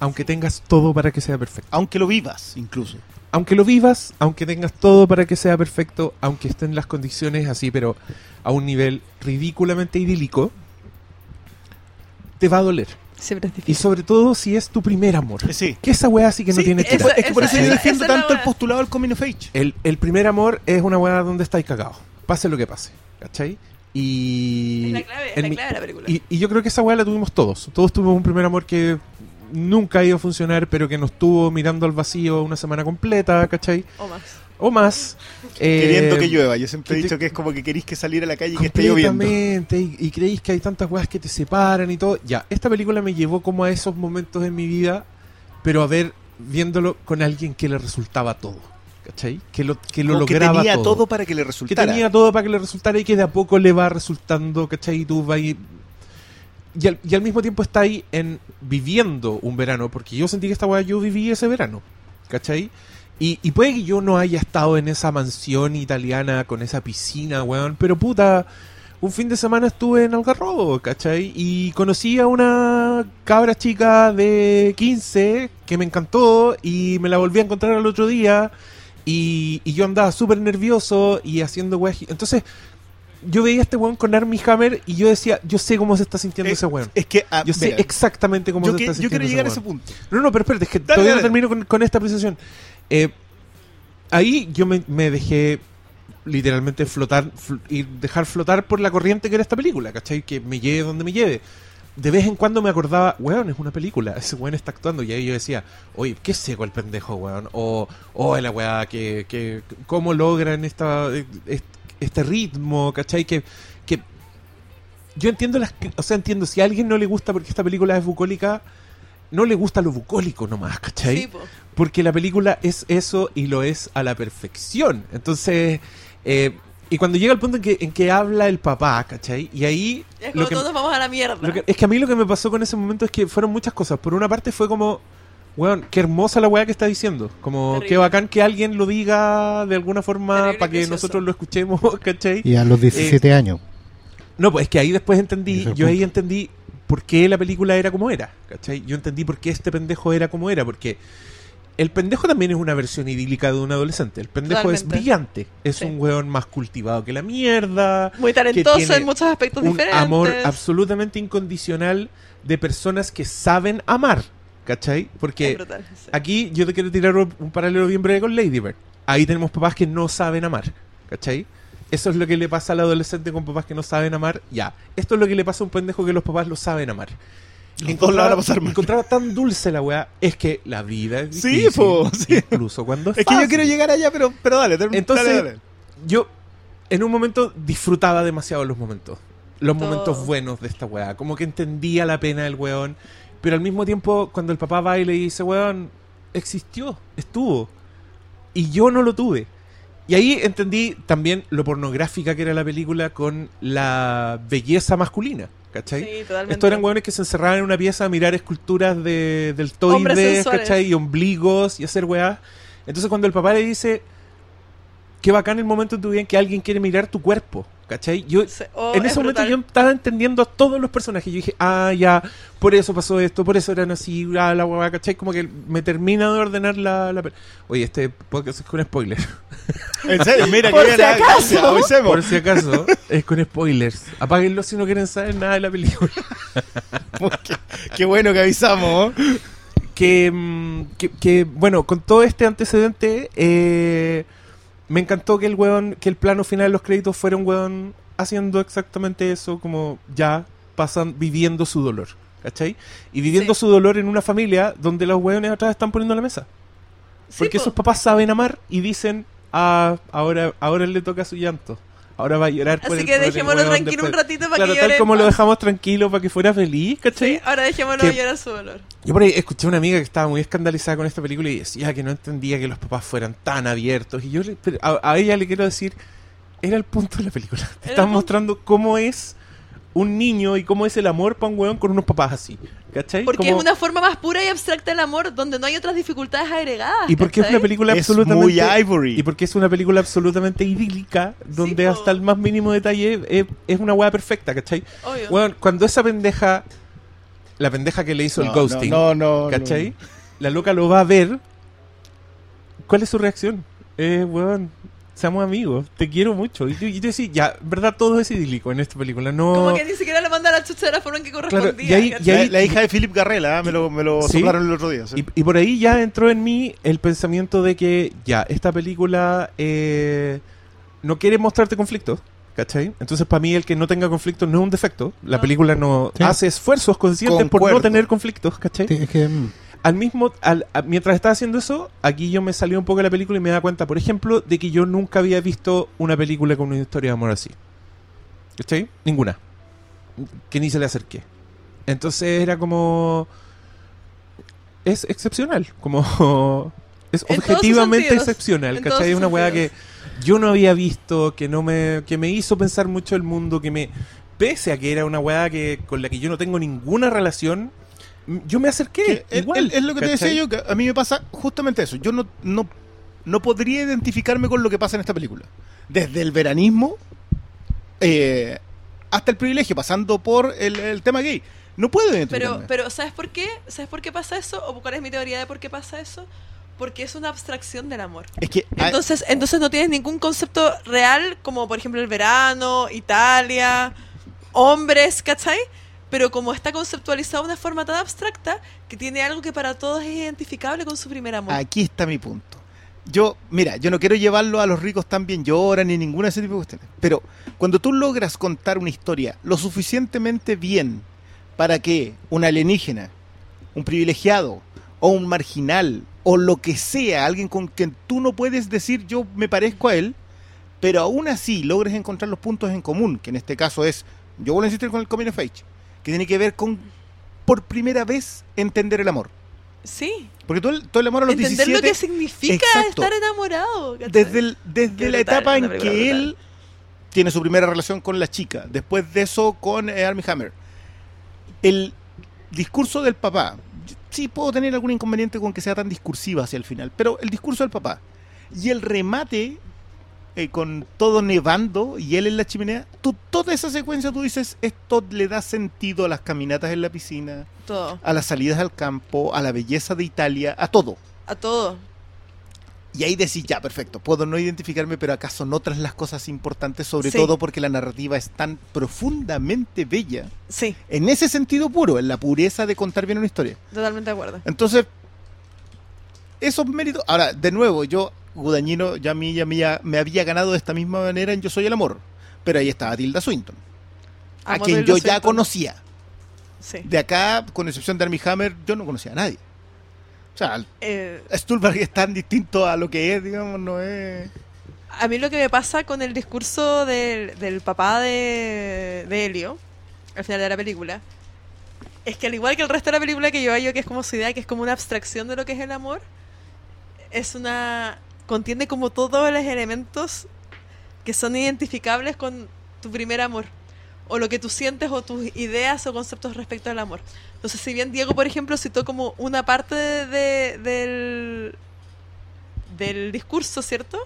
aunque tengas todo para que sea perfecto. Aunque lo vivas, incluso. Aunque lo vivas, aunque tengas todo para que sea perfecto, aunque estén las condiciones así, pero a un nivel ridículamente idílico, te va a doler. Siempre es Y sobre todo si es tu primer amor. Eh, Sí. Que esa weá sí que no Sí, tiene es, que por eso esa- yo defiendo tanto el postulado del coming of age. El, el primer amor es una weá donde estáis cagados. Pase lo que pase. ¿Cachai? Y. Es la clave, es la mi- clave de la película. Y, y yo creo que esa weá la tuvimos todos. Todos tuvimos un primer amor que nunca iba a funcionar, pero que nos tuvo mirando al vacío una semana completa, ¿cachai? O más. O más. Eh, Queriendo que llueva. Yo siempre he que dicho que es como que queréis que salir a la calle y que esté lloviendo. Completamente, y, y creéis que hay tantas weas que te separan y todo. Ya, esta película me llevó como a esos momentos en mi vida, pero a ver, viéndolo con alguien que le resultaba todo. ¿Cachai? Que lo, que lo Como que lograba tenía todo. todo. para que le que resultara. tenía todo para que le resultara y que de a poco le va resultando, ¿cachai? Y tú vas y al, mismo tiempo está ahí en viviendo un verano, porque yo sentí que esta weá yo viví ese verano, ¿cachai? Y, y puede que yo no haya estado en esa mansión italiana con esa piscina, weón, pero puta, un fin de semana estuve en Algarrobo, ¿cachai? Y conocí a una cabra chica de 15 que me encantó y me la volví a encontrar al otro día y, yo andaba súper nervioso y haciendo Entonces, yo veía a este weón con Armie Hammer y yo decía, yo sé cómo se está sintiendo Eh, ese weón. Es que, ah, Yo sé mira, exactamente cómo yo, se que- está yo sintiendo quiero llegar a ese ese weón. punto. No, no, pero espérate, es que Dale, todavía dale. no termino con, con esta apreciación. Eh, ahí yo me, me dejé literalmente flotar fl- y dejar flotar por la corriente que era esta película, ¿cachai? Que me lleve donde me lleve. De vez en cuando me acordaba, weón, es una película, ese weón está actuando. Y ahí yo decía, oye, qué seco el pendejo, weón. O, oh, la weá, que, que, cómo logran esta, est- este ritmo, ¿cachai? Que, que yo entiendo las, o sea, entiendo, si a alguien no le gusta porque esta película es bucólica, no le gusta lo bucólico nomás, ¿cachai? Sí, po. Porque la película es eso y lo es a la perfección. Entonces, eh, y cuando llega el punto en que, en que habla el papá, ¿cachai? Y ahí... Es lo como que- todos vamos a la mierda. lo que- es que a mí lo que me pasó con ese momento es que fueron muchas cosas. Por una parte fue como, weón, qué hermosa la weá que está diciendo. Como, Terrible. qué bacán que alguien lo diga de alguna forma para que precioso. nosotros lo escuchemos, ¿cachai? Y a los 17 años. No, pues es que ahí después entendí, yo ahí entendí por qué la película era como era, ¿cachai? Yo entendí por qué este pendejo era como era, porque el pendejo también es una versión idílica de un adolescente. El pendejo es brillante, es Sí. un weón más cultivado que la mierda, Muy talentoso tiene en muchos aspectos un diferentes. amor absolutamente incondicional de personas que saben amar, ¿cachai? Es Porque brutal, sí. Aquí yo te quiero tirar un un paralelo bien breve con Lady Bird. Ahí tenemos papás que no saben amar, ¿cachai? Eso es lo que le pasa al adolescente con papás que no saben amar. Ya, esto es lo que le pasa a un pendejo que los papás lo saben amar. Van a pasar mal. encontraba tan dulce la weá. Es que la vida es Sí, difícil, po, sí. incluso cuando es Es que yo quiero llegar allá, pero, pero dale, term- Entonces, dale, dale. yo en un momento disfrutaba demasiado los momentos. Los Todo. momentos buenos de esta weá. Como que entendía la pena del weón. Pero al mismo tiempo, cuando el papá va y le dice, weón, existió, estuvo. Y yo no lo tuve. Y ahí entendí también lo pornográfica que era la película con la belleza masculina. ¿Cachai? Sí, totalmente. Estos eran hueones que se encerraban en una pieza a mirar esculturas de deltoides, sensuales. ¿cachai? Y ombligos y hacer weá. Entonces cuando el papá le dice, qué bacán el momento en tu vida en que alguien quiere mirar tu cuerpo, ¿cachai? Yo, oh, en es ese momento brutal. yo estaba entendiendo a todos los personajes. Yo dije, ah, ya, por eso pasó esto, por eso eran así, ah, la hueá, ¿cachai? Como que me termina de ordenar la... Oye, este podcast es con spoilers. En serio, mira Por que si acaso. Por si acaso, es con spoilers. Apáguenlo si no quieren saber nada de la película. qué, qué bueno que avisamos. ¿eh? que, mm, que, que, bueno, con todo este antecedente, eh, me encantó que el weón, que el plano final de los créditos fuera un weón haciendo exactamente eso, como ya pasan, viviendo su dolor, ¿cachai? Y viviendo Sí. su dolor en una familia donde los weones atrás están poniendo la mesa. Sí, Porque po. esos papás saben amar y dicen, ah, ahora, ahora le toca su llanto. Ahora va a llorar por Así el- que dejémoslo tranquilo un después". ratito para Claro, que tal llore. como en lo dejamos tranquilo para que fuera feliz, ¿cachai? Sí, ahora dejémoslo Que- llorar su dolor. Yo por ahí escuché a una amiga que estaba muy escandalizada con esta película y decía que no entendía que los papás fueran tan abiertos. Y yo le- a, a ella le quiero decir, era el punto de la película. Te están mostrando cómo es un niño y cómo es el amor para un weón con unos papás así. ¿Cachai? Porque Como- es una forma más pura y abstracta del amor donde no hay otras dificultades agregadas. Y porque es una película Es absolutamente... muy Ivory. Y porque es una película absolutamente idílica, donde hasta el más mínimo detalle es, es una weá perfecta, ¿cachai? Obvio. Weón, cuando esa pendeja, la pendeja que le hizo No, el ghosting, No, no, no. ¿Cachai? La loca lo va a ver. ¿Cuál es su reacción? Eh, weón, seamos amigos, te quiero mucho. Y yo, y yo decía, ya, verdad todo es idílico en esta película. No. Como que ni siquiera le manda la chucha de la forma en que correspondía. y ahí- ¿cachai? y ahí- La, la hija de Philip Garrela, ¿eh? me lo, me lo Sí. soplaron el otro día. sí. Y, y por ahí ya entró en mí el pensamiento de que, ya, esta película eh, no quiere mostrarte conflictos. ¿Cachai? Entonces, para mí, el que no tenga conflictos no es un defecto. La No. película no Sí. hace esfuerzos conscientes por no tener conflictos. ¿Cachai? Sí, es que, mm, al mismo al- a- mientras estaba haciendo eso aquí yo me salió un poco de la película y me da cuenta por ejemplo de que yo nunca había visto una película con una historia de amor así. ¿Cachai? ninguna. Que ni se le acerqué entonces era como es excepcional como es En objetivamente excepcional ¿cachai? sus una weá que yo no había visto que no me que me hizo pensar mucho el mundo que me pese a que era una weá que con la que yo no tengo ninguna relación yo me acerqué Que es, igual es- es lo que te ¿cachai? decía yo, que a mí me pasa justamente eso. Yo no, no, no podría identificarme con lo que pasa en esta película. Desde el veranismo eh, hasta el privilegio, pasando por el, el tema gay. No puedo Pero, identificarme. pero ¿sabes por qué? ¿Sabes por qué pasa eso? ¿O cuál es mi teoría de por qué pasa eso? Porque es una abstracción del amor. es que ah, Entonces, entonces no tienes ningún concepto real, como por ejemplo el verano, Italia, hombres, ¿cachai? Pero como está conceptualizado de una forma tan abstracta que tiene algo que para todos es identificable con su primer amor. aquí está mi punto. Yo, mira, yo no quiero llevarlo a los ricos también lloran ni ninguna de ese tipo de cuestiones. Pero cuando tú logras contar una historia lo suficientemente bien para que un alienígena, un privilegiado o un marginal o lo que sea, alguien con quien tú no puedes decir yo me parezco a él, pero aún así logres encontrar los puntos en común, que en este caso es, yo vuelvo a insistir con el Coming of Age, que tiene que ver con por primera vez entender el amor. Sí, Porque todo el, todo el amor a los entender 17 lo que significa Exacto. estar enamorado. ¿cachai? desde, el- desde Qué la brutal, etapa en que brutal. él tiene su primera relación con la chica, después de eso con eh, Armie Hammer. El discurso del papá, sí puedo tener algún inconveniente con que sea tan discursiva hacia el final, pero el discurso del papá y el remate eh, con todo nevando y él en la chimenea, tú, toda esa secuencia tú dices, esto le da sentido a las caminatas en la piscina, Todo, a las salidas al campo, a la belleza de Italia, a todo. a todo. Y ahí decís, ya, perfecto, puedo no identificarme, pero acá son otras las cosas importantes, sobre Sí. todo porque la narrativa es tan profundamente bella, Sí, en ese sentido puro, en la pureza de contar bien una historia. totalmente de acuerdo. Entonces, esos méritos... Ahora, de nuevo, yo, Gudañino, ya a mí, ya a mí ya me había ganado de esta misma manera en Yo Soy el Amor, pero ahí estaba Tilda Swinton, a quien yo ya conocía. Sí. De acá, con excepción de Armie Hammer, yo no conocía a nadie. O sea, Eh, Stulberg es tan distinto a lo que es, digamos, no es... A mí lo que me pasa con el discurso del, del papá de, de Helio, al final de la película, es que al igual que el resto de la película que yo hallo que es como su idea, que es como una abstracción de lo que es el amor, es una... contiene como todos los elementos que son identificables con tu primer amor, o lo que tú sientes, o tus ideas o conceptos respecto al amor. Entonces, si bien Diego, por ejemplo, citó como una parte de- de- del, del discurso, ¿cierto?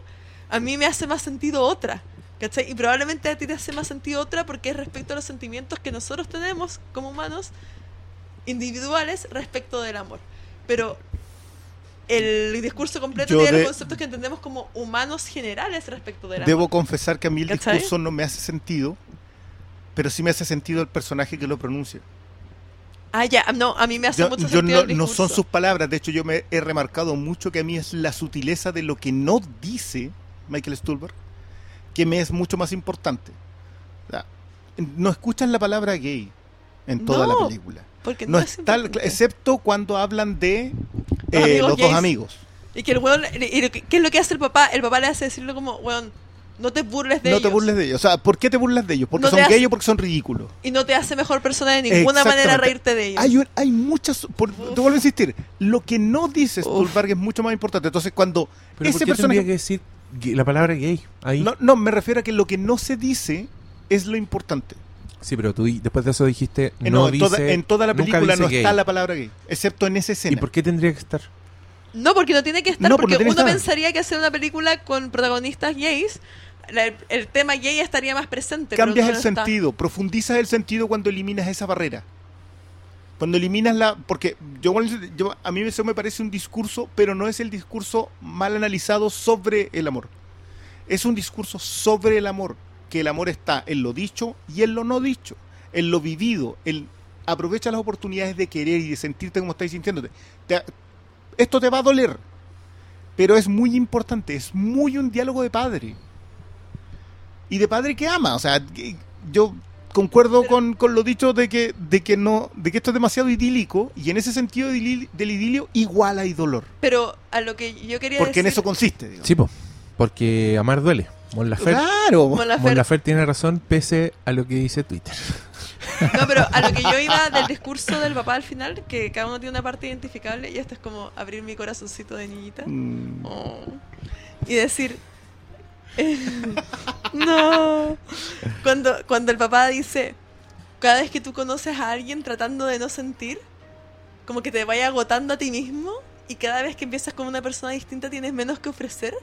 A mí me hace más sentido otra. ¿Cachai? Y probablemente a ti te hace más sentido otra porque es respecto a los sentimientos que nosotros tenemos como humanos individuales respecto del amor. Pero el discurso completo Yo tiene de- los conceptos que entendemos como humanos generales respecto del amor. Debo confesar que a mí el ¿Cachai? discurso no me hace sentido, pero sí me hace sentido el personaje que lo pronuncia. Ah, ya, no, a mí me hace Yo, mucho yo sentido no, el no son sus palabras, de hecho yo me he remarcado mucho que a mí es la sutileza de lo que no dice Michael Stuhlbarg, que me es mucho más importante. No escuchan la palabra gay en toda No, la película. Porque No, es es tal, excepto cuando hablan de eh, amigos los dos amigos. Y que el weón, y lo que- ¿qué es lo que hace el papá? El papá le hace decirlo como, weón, no te burles de No ellos. te burles de ellos. O sea, ¿por qué te burlas de ellos? ¿Porque No son hace- gays o porque son ridículos? Y no te hace mejor persona de ninguna manera reírte de ellos. Hay, un- hay muchas. por- te vuelvo a insistir. Lo que no dice Uf. Stuhlbarg es mucho más importante. Entonces, cuando Pero ese ¿por qué personaje. tendría que decir la palabra gay ahí? No, no, me refiero a que lo que no se dice es lo importante. Sí, pero tú después de eso dijiste Eh, no, en, dice, toda, en toda la película no gay. está la palabra gay, excepto en esa ¿Y escena. por qué tendría que estar? No, porque no tiene que estar, No, porque porque no tiene uno estar. pensaría que hacer una película con protagonistas gays, la- el, el tema gay estaría más presente. pero Cambias no el está. sentido, profundizas el sentido cuando eliminas esa barrera. Cuando eliminas la. Porque yo, yo- a mí eso me parece un discurso, pero no es el discurso mal analizado sobre el amor. Es un discurso sobre el amor. Que el amor está en lo dicho y en lo no dicho. En lo vivido. En aprovecha las oportunidades de querer y de sentirte como estás sintiéndote. Te- esto te va a doler. Pero es muy importante. Es muy un diálogo de padre. Y de padre que ama. O sea, yo concuerdo Pero- con, con lo dicho de que, de que no, de que esto es demasiado idílico, y en ese sentido del idil- del idilio igual hay dolor. Pero a lo que yo quería Porque en decir- eso consiste, digamos. Sí, po, porque amar duele. Mon Laferte, Claro. Mon tiene razón pese a lo que dice Twitter. No, pero a lo que yo iba del discurso del papá al final, que cada uno tiene una parte identificable, y esto es como abrir mi corazoncito de niñita. Mm, Oh. Y decir. eh, no. Cuando, cuando el papá dice. Cada vez que tú conoces a alguien tratando de no sentir, como que te vaya agotando a ti mismo, y cada vez que empiezas con una persona distinta tienes menos que ofrecer.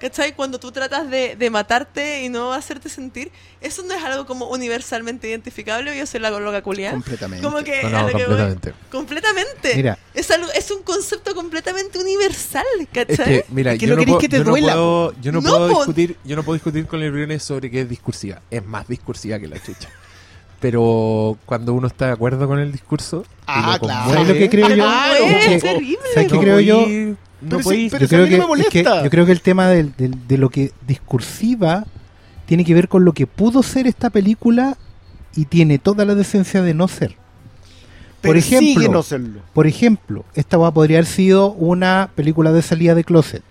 ¿Cachai? Cuando tú tratas de, de matarte y no hacerte sentir, eso no es algo como universalmente identificable. Yo soy la loca culiada. Completamente. Como que, No, a no, lo que voy. completamente. Completamente. Mira. Es, algo, es un concepto completamente universal, ¿cachai? Es que, mira, Es que yo, no puedo, que te yo no duela, puedo- yo no No, puedo discutir, yo no puedo discutir con el Briones sobre que es discursiva. Es más discursiva que la chucha. Pero cuando uno está de acuerdo con el discurso, y Ah, lo claro. ¿Sabes lo que creo Pero yo? no Es es, que- terrible. ¿sabes qué no creo yo? No Pero sí, pero yo creo mí que, no me es que- molesta. yo creo que el tema del- del- de lo que discursiva tiene que ver con lo que pudo ser esta película y tiene toda la decencia de no ser. Por ejemplo, no serlo. por ejemplo, esta va podría haber sido una película de salida de closet,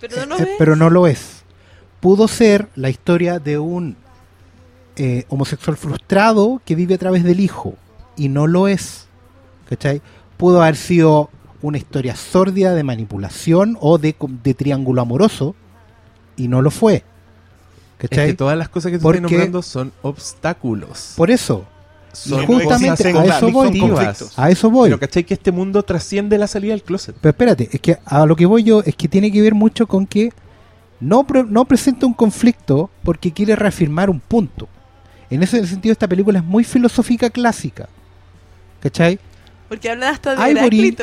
Pero no lo eh, pero no lo es. Pudo ser la historia de un eh, homosexual frustrado que vive a través del hijo y no lo es. ¿Cachai? Pudo haber sido una historia sórdida de manipulación o de, de triángulo amoroso y no lo fue. Es ¿Cachai? que todas las cosas que Porque- estoy nombrando son obstáculos. Por eso, son y justamente cosas a eso voy. a eso voy. Pero ¿cachai? Que este mundo trasciende la salida del closet. Pero espérate, es que a lo que voy yo es que tiene que ver mucho con que no, pre- no presenta un conflicto porque quiere reafirmar un punto. En ese sentido, esta película es muy filosófica clásica. ¿Cachai? Porque hablan hasta de Ivory.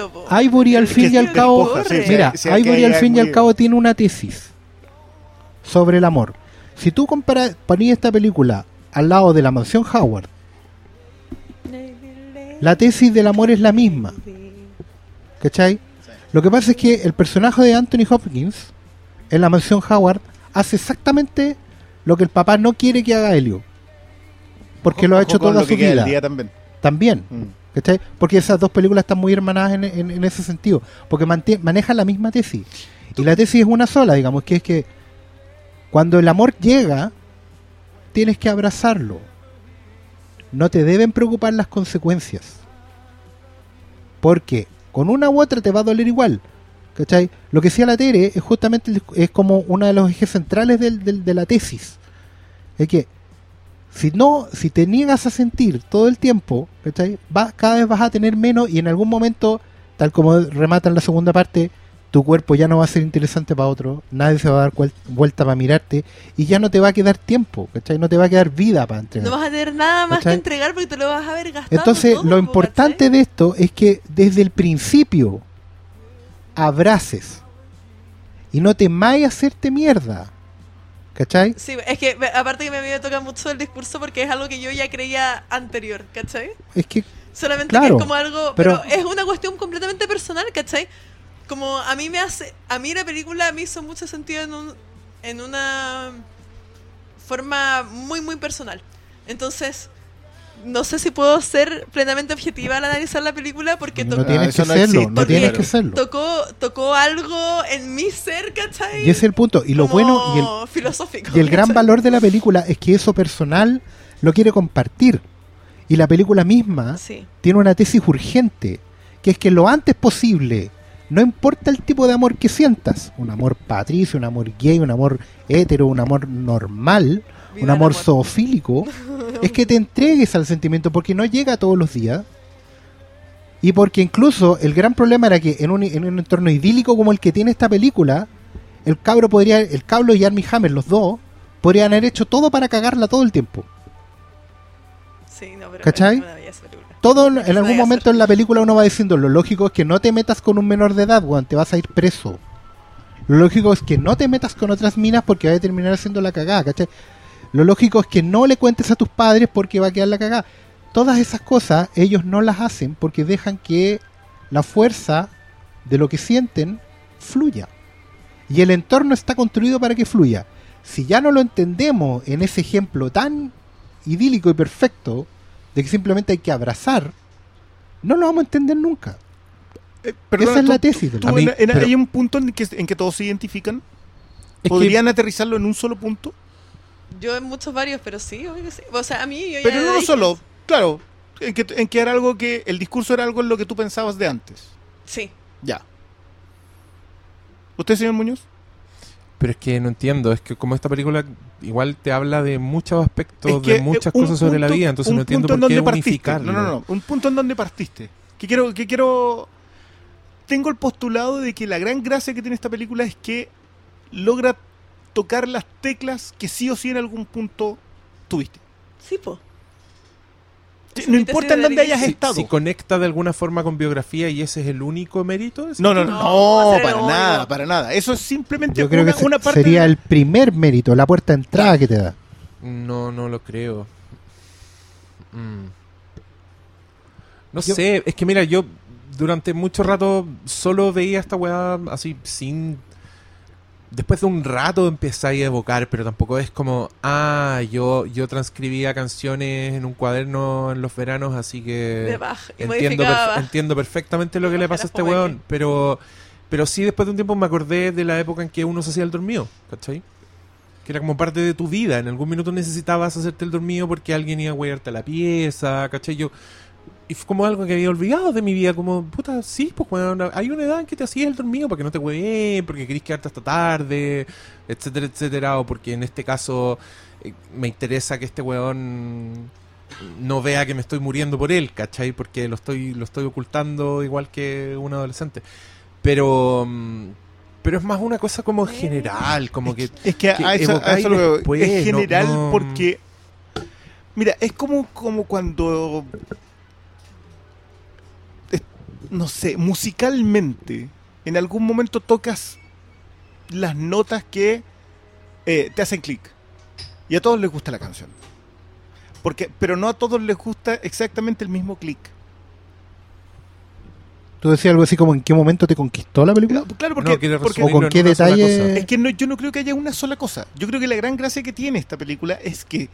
Ivory al fin y al cabo. Mira, Ivory al fin y al cabo tiene una tesis sobre el amor. Si tú comparas, ponías esta película al lado de la mansión Howard, la tesis del amor es la misma. ¿Cachai? Lo que pasa es que el personaje de Anthony Hopkins en la mansión Howard hace exactamente lo que el papá no quiere que haga Helio. Porque lo ha hecho toda su vida. día también. También. Mm. ¿Cachai? Porque esas dos películas están muy hermanadas en, en- en ese sentido. Porque manejan la misma tesis. Y la tesis es una sola, digamos, que es que cuando el amor llega, tienes que abrazarlo. No te deben preocupar las consecuencias. Porque con una u otra te va a doler igual. ¿Cachai? Lo que decía la Tere es justamente es como uno de los ejes centrales del- del- de la tesis. Es que si no, si te niegas a sentir todo el tiempo, ¿cachai? Va, cada vez vas a tener menos y en algún momento, tal como remata en la segunda parte, tu cuerpo ya no va a ser interesante para otro, nadie se va a dar vuelta para mirarte y ya no te va a quedar tiempo, ¿cachai? No te va a quedar vida para entregar. No vas a tener nada más ¿Cachai? que entregar porque te lo vas a ver gastado. Entonces, todo, lo po, importante de esto es que desde el principio abraces y no te a hacerte mierda. ¿Cachai? Sí, es que aparte que me, me toca mucho el discurso porque es algo que yo ya creía anterior, ¿cachai? Es que Solamente Claro, que es como algo, pero, pero- es una cuestión completamente personal, ¿cachai? Como a mí me hace, a mí la película me hizo mucho sentido en un, en una forma muy muy personal. Entonces, no sé si puedo ser plenamente objetiva al analizar la película porque no to- tienes que no serlo, existe, no porque tienes que serlo. tocó tocó algo en mi ser, ¿cachai? Y ese es el punto. Y lo Como bueno y el, filosófico. Y el gran valor de la película es que eso personal lo quiere compartir. Y la película misma Sí. tiene una tesis urgente, que es que lo antes posible, no importa el tipo de amor que sientas, un amor patricio, un amor gay, un amor hetero, un amor normal, Viva un amor amor. zoofílico, es que te entregues al sentimiento porque no llega todos los días. Y porque incluso el gran problema era que en un, en un entorno idílico como el que tiene esta película, el cabro podría, el cabro y Armie Hammer, los dos, podrían haber hecho todo para cagarla todo el tiempo. Sí, no, pero ¿Cachai? película. Todo en en algún momento en la película uno va diciendo, lo lógico es que no te metas con un menor de edad, weón, te vas a ir preso. Lo lógico es que no te metas con otras minas porque va a terminar haciendo la cagada, ¿cachai? Lo lógico es que no le cuentes a tus padres porque va a quedar la cagada. Todas esas cosas ellos no las hacen porque dejan que la fuerza de lo que sienten fluya. Y el entorno está construido para que fluya. Si ya no lo entendemos en ese ejemplo tan idílico y perfecto de que simplemente hay que abrazar, no lo vamos a entender nunca. Eh, perdona, Esa es tú- la tesis. tú A mí, en- en- pero- ¿Hay un punto en que, en que todos se identifican? Que- ¿Podrían aterrizarlo en un solo punto? Yo en muchos varios, pero sí, obvio que sí. O sea, a mí yo ya Pero no dije- solo, claro, en que, en que era algo que el discurso era algo en lo que tú pensabas de antes. Sí. Ya. ¿Usted, señor Muñoz? Pero es que no entiendo, es que como esta película igual te habla de muchos aspectos, Es que, de muchas eh, un cosas sobre la punto- vida, entonces no entiendo punto en por qué unificarlo. No, no, no, un punto en donde partiste. Que quiero, que quiero. Tengo el postulado de que la gran gracia que tiene esta película es que logra tocar las teclas que sí o sí en algún punto tuviste. Sí, po. Sí, No importa en de dónde hayas. Si, estado. si conecta de alguna forma con biografía y ese es el único mérito. ¿es No, no, no, No, para nada, para nada. Eso es simplemente Yo creo una, que se- una parte sería de- el primer mérito, la puerta de entrada que te da. No, no lo creo. Mm. No Yo- sé, es que mira, yo durante mucho rato solo veía esta weá así sin... Después de un rato empezáis a evocar, pero tampoco es como, ah, yo, yo transcribía canciones en un cuaderno en los veranos, así que... Entiendo, Bach. entiendo perfectamente lo que le pasa a este weón, pero, pero sí después de un tiempo me acordé de la época en que uno se hacía el dormido, ¿cachai? Que era como parte de tu vida, en algún minuto necesitabas hacerte el dormido porque alguien iba a huearte a la pieza, ¿cachai? Yo, y fue como algo que había olvidado de mi vida, como, puta, sí, pues weón, hay una edad en que te hacías el dormido para que no te hueveen, porque querís quedarte hasta tarde, etcétera, etcétera, o porque en este caso eh, me interesa que este weón no vea que me estoy muriendo por él, ¿cachai? Porque lo estoy, lo estoy ocultando igual que un adolescente. Pero, mm, pero es más una cosa como general, como que... Es que que a eso, a eso lo después, es no- general no- porque. Mira, es como, como cuando. No sé, musicalmente, en algún momento tocas las notas que eh, te hacen clic. Y a todos les gusta la canción. Porque, pero no a todos les gusta exactamente el mismo clic. Tú decías algo así como en qué momento te conquistó la película. Claro, porque, no, porque ¿O con qué detalle? Es que no, yo no creo que haya una sola cosa. Yo creo que la gran gracia que tiene esta película es que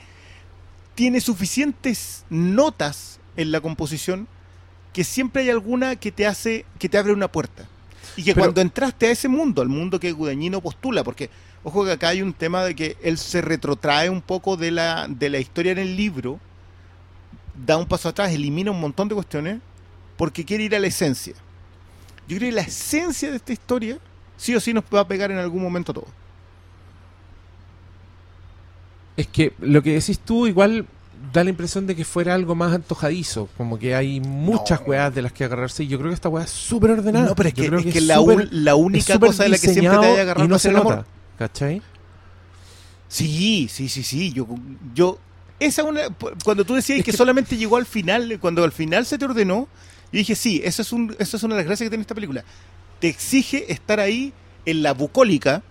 tiene suficientes notas en la composición que siempre hay alguna que te hace, que te abre una puerta. Y que Pero- cuando entraste a ese mundo, al mundo que Gudañino postula, porque ojo que acá hay un tema de que él se retrotrae un poco de la, de la historia en el libro, da un paso atrás, elimina un montón de cuestiones, porque quiere ir a la esencia. Yo creo que la esencia de esta historia sí o sí nos va a pegar en algún momento a todos. Es que lo que decís tú igual da la impresión de que fuera algo más antojadizo, como que hay muchas No. weas de las que agarrarse y yo creo que esta wea es súper ordenada. No, pero es que, es que es la, la única cosa de la que siempre te diseñado vaya a agarrar y no se nota, ¿cachai? Sí, sí, sí, sí. Yo, yo, esa una, cuando tú decías Es que, que- solamente llegó al final, cuando al final se te ordenó, yo dije, sí, eso es, un, eso es una de las gracias que tiene esta película. Te exige estar ahí en la bucólica,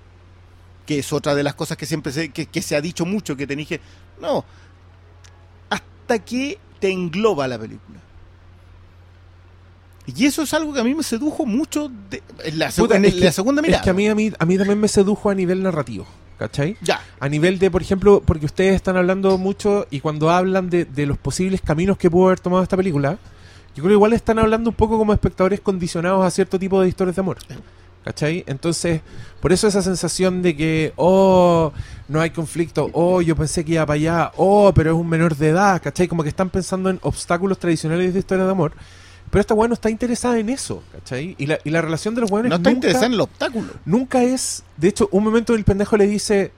que es otra de las cosas que siempre se, que, que se ha dicho mucho, que te dije, no, hasta que te engloba la película. Y eso es algo que a mí me sedujo mucho de- en, la, Puta, en segunda mirada. Es que a mí, a, mí, a mí también me sedujo a nivel narrativo, ¿cachai? Ya, A nivel de, por ejemplo, porque ustedes están hablando mucho y cuando hablan de, de los posibles caminos que pudo haber tomado esta película, yo creo que igual están hablando un poco como espectadores condicionados a cierto tipo de historias de amor. ¿Cachai? Entonces, por eso esa sensación de que, oh, no hay conflicto, oh, yo pensé que iba para allá, oh, pero es un menor de edad, ¿cachai? Como que están pensando en obstáculos tradicionales de historias de amor. Pero esta weá no está interesada en eso, ¿cachai? Y la, y la relación de los weones no está nunca- interesada en el obstáculo. nunca es. De hecho, un momento el pendejo le dice: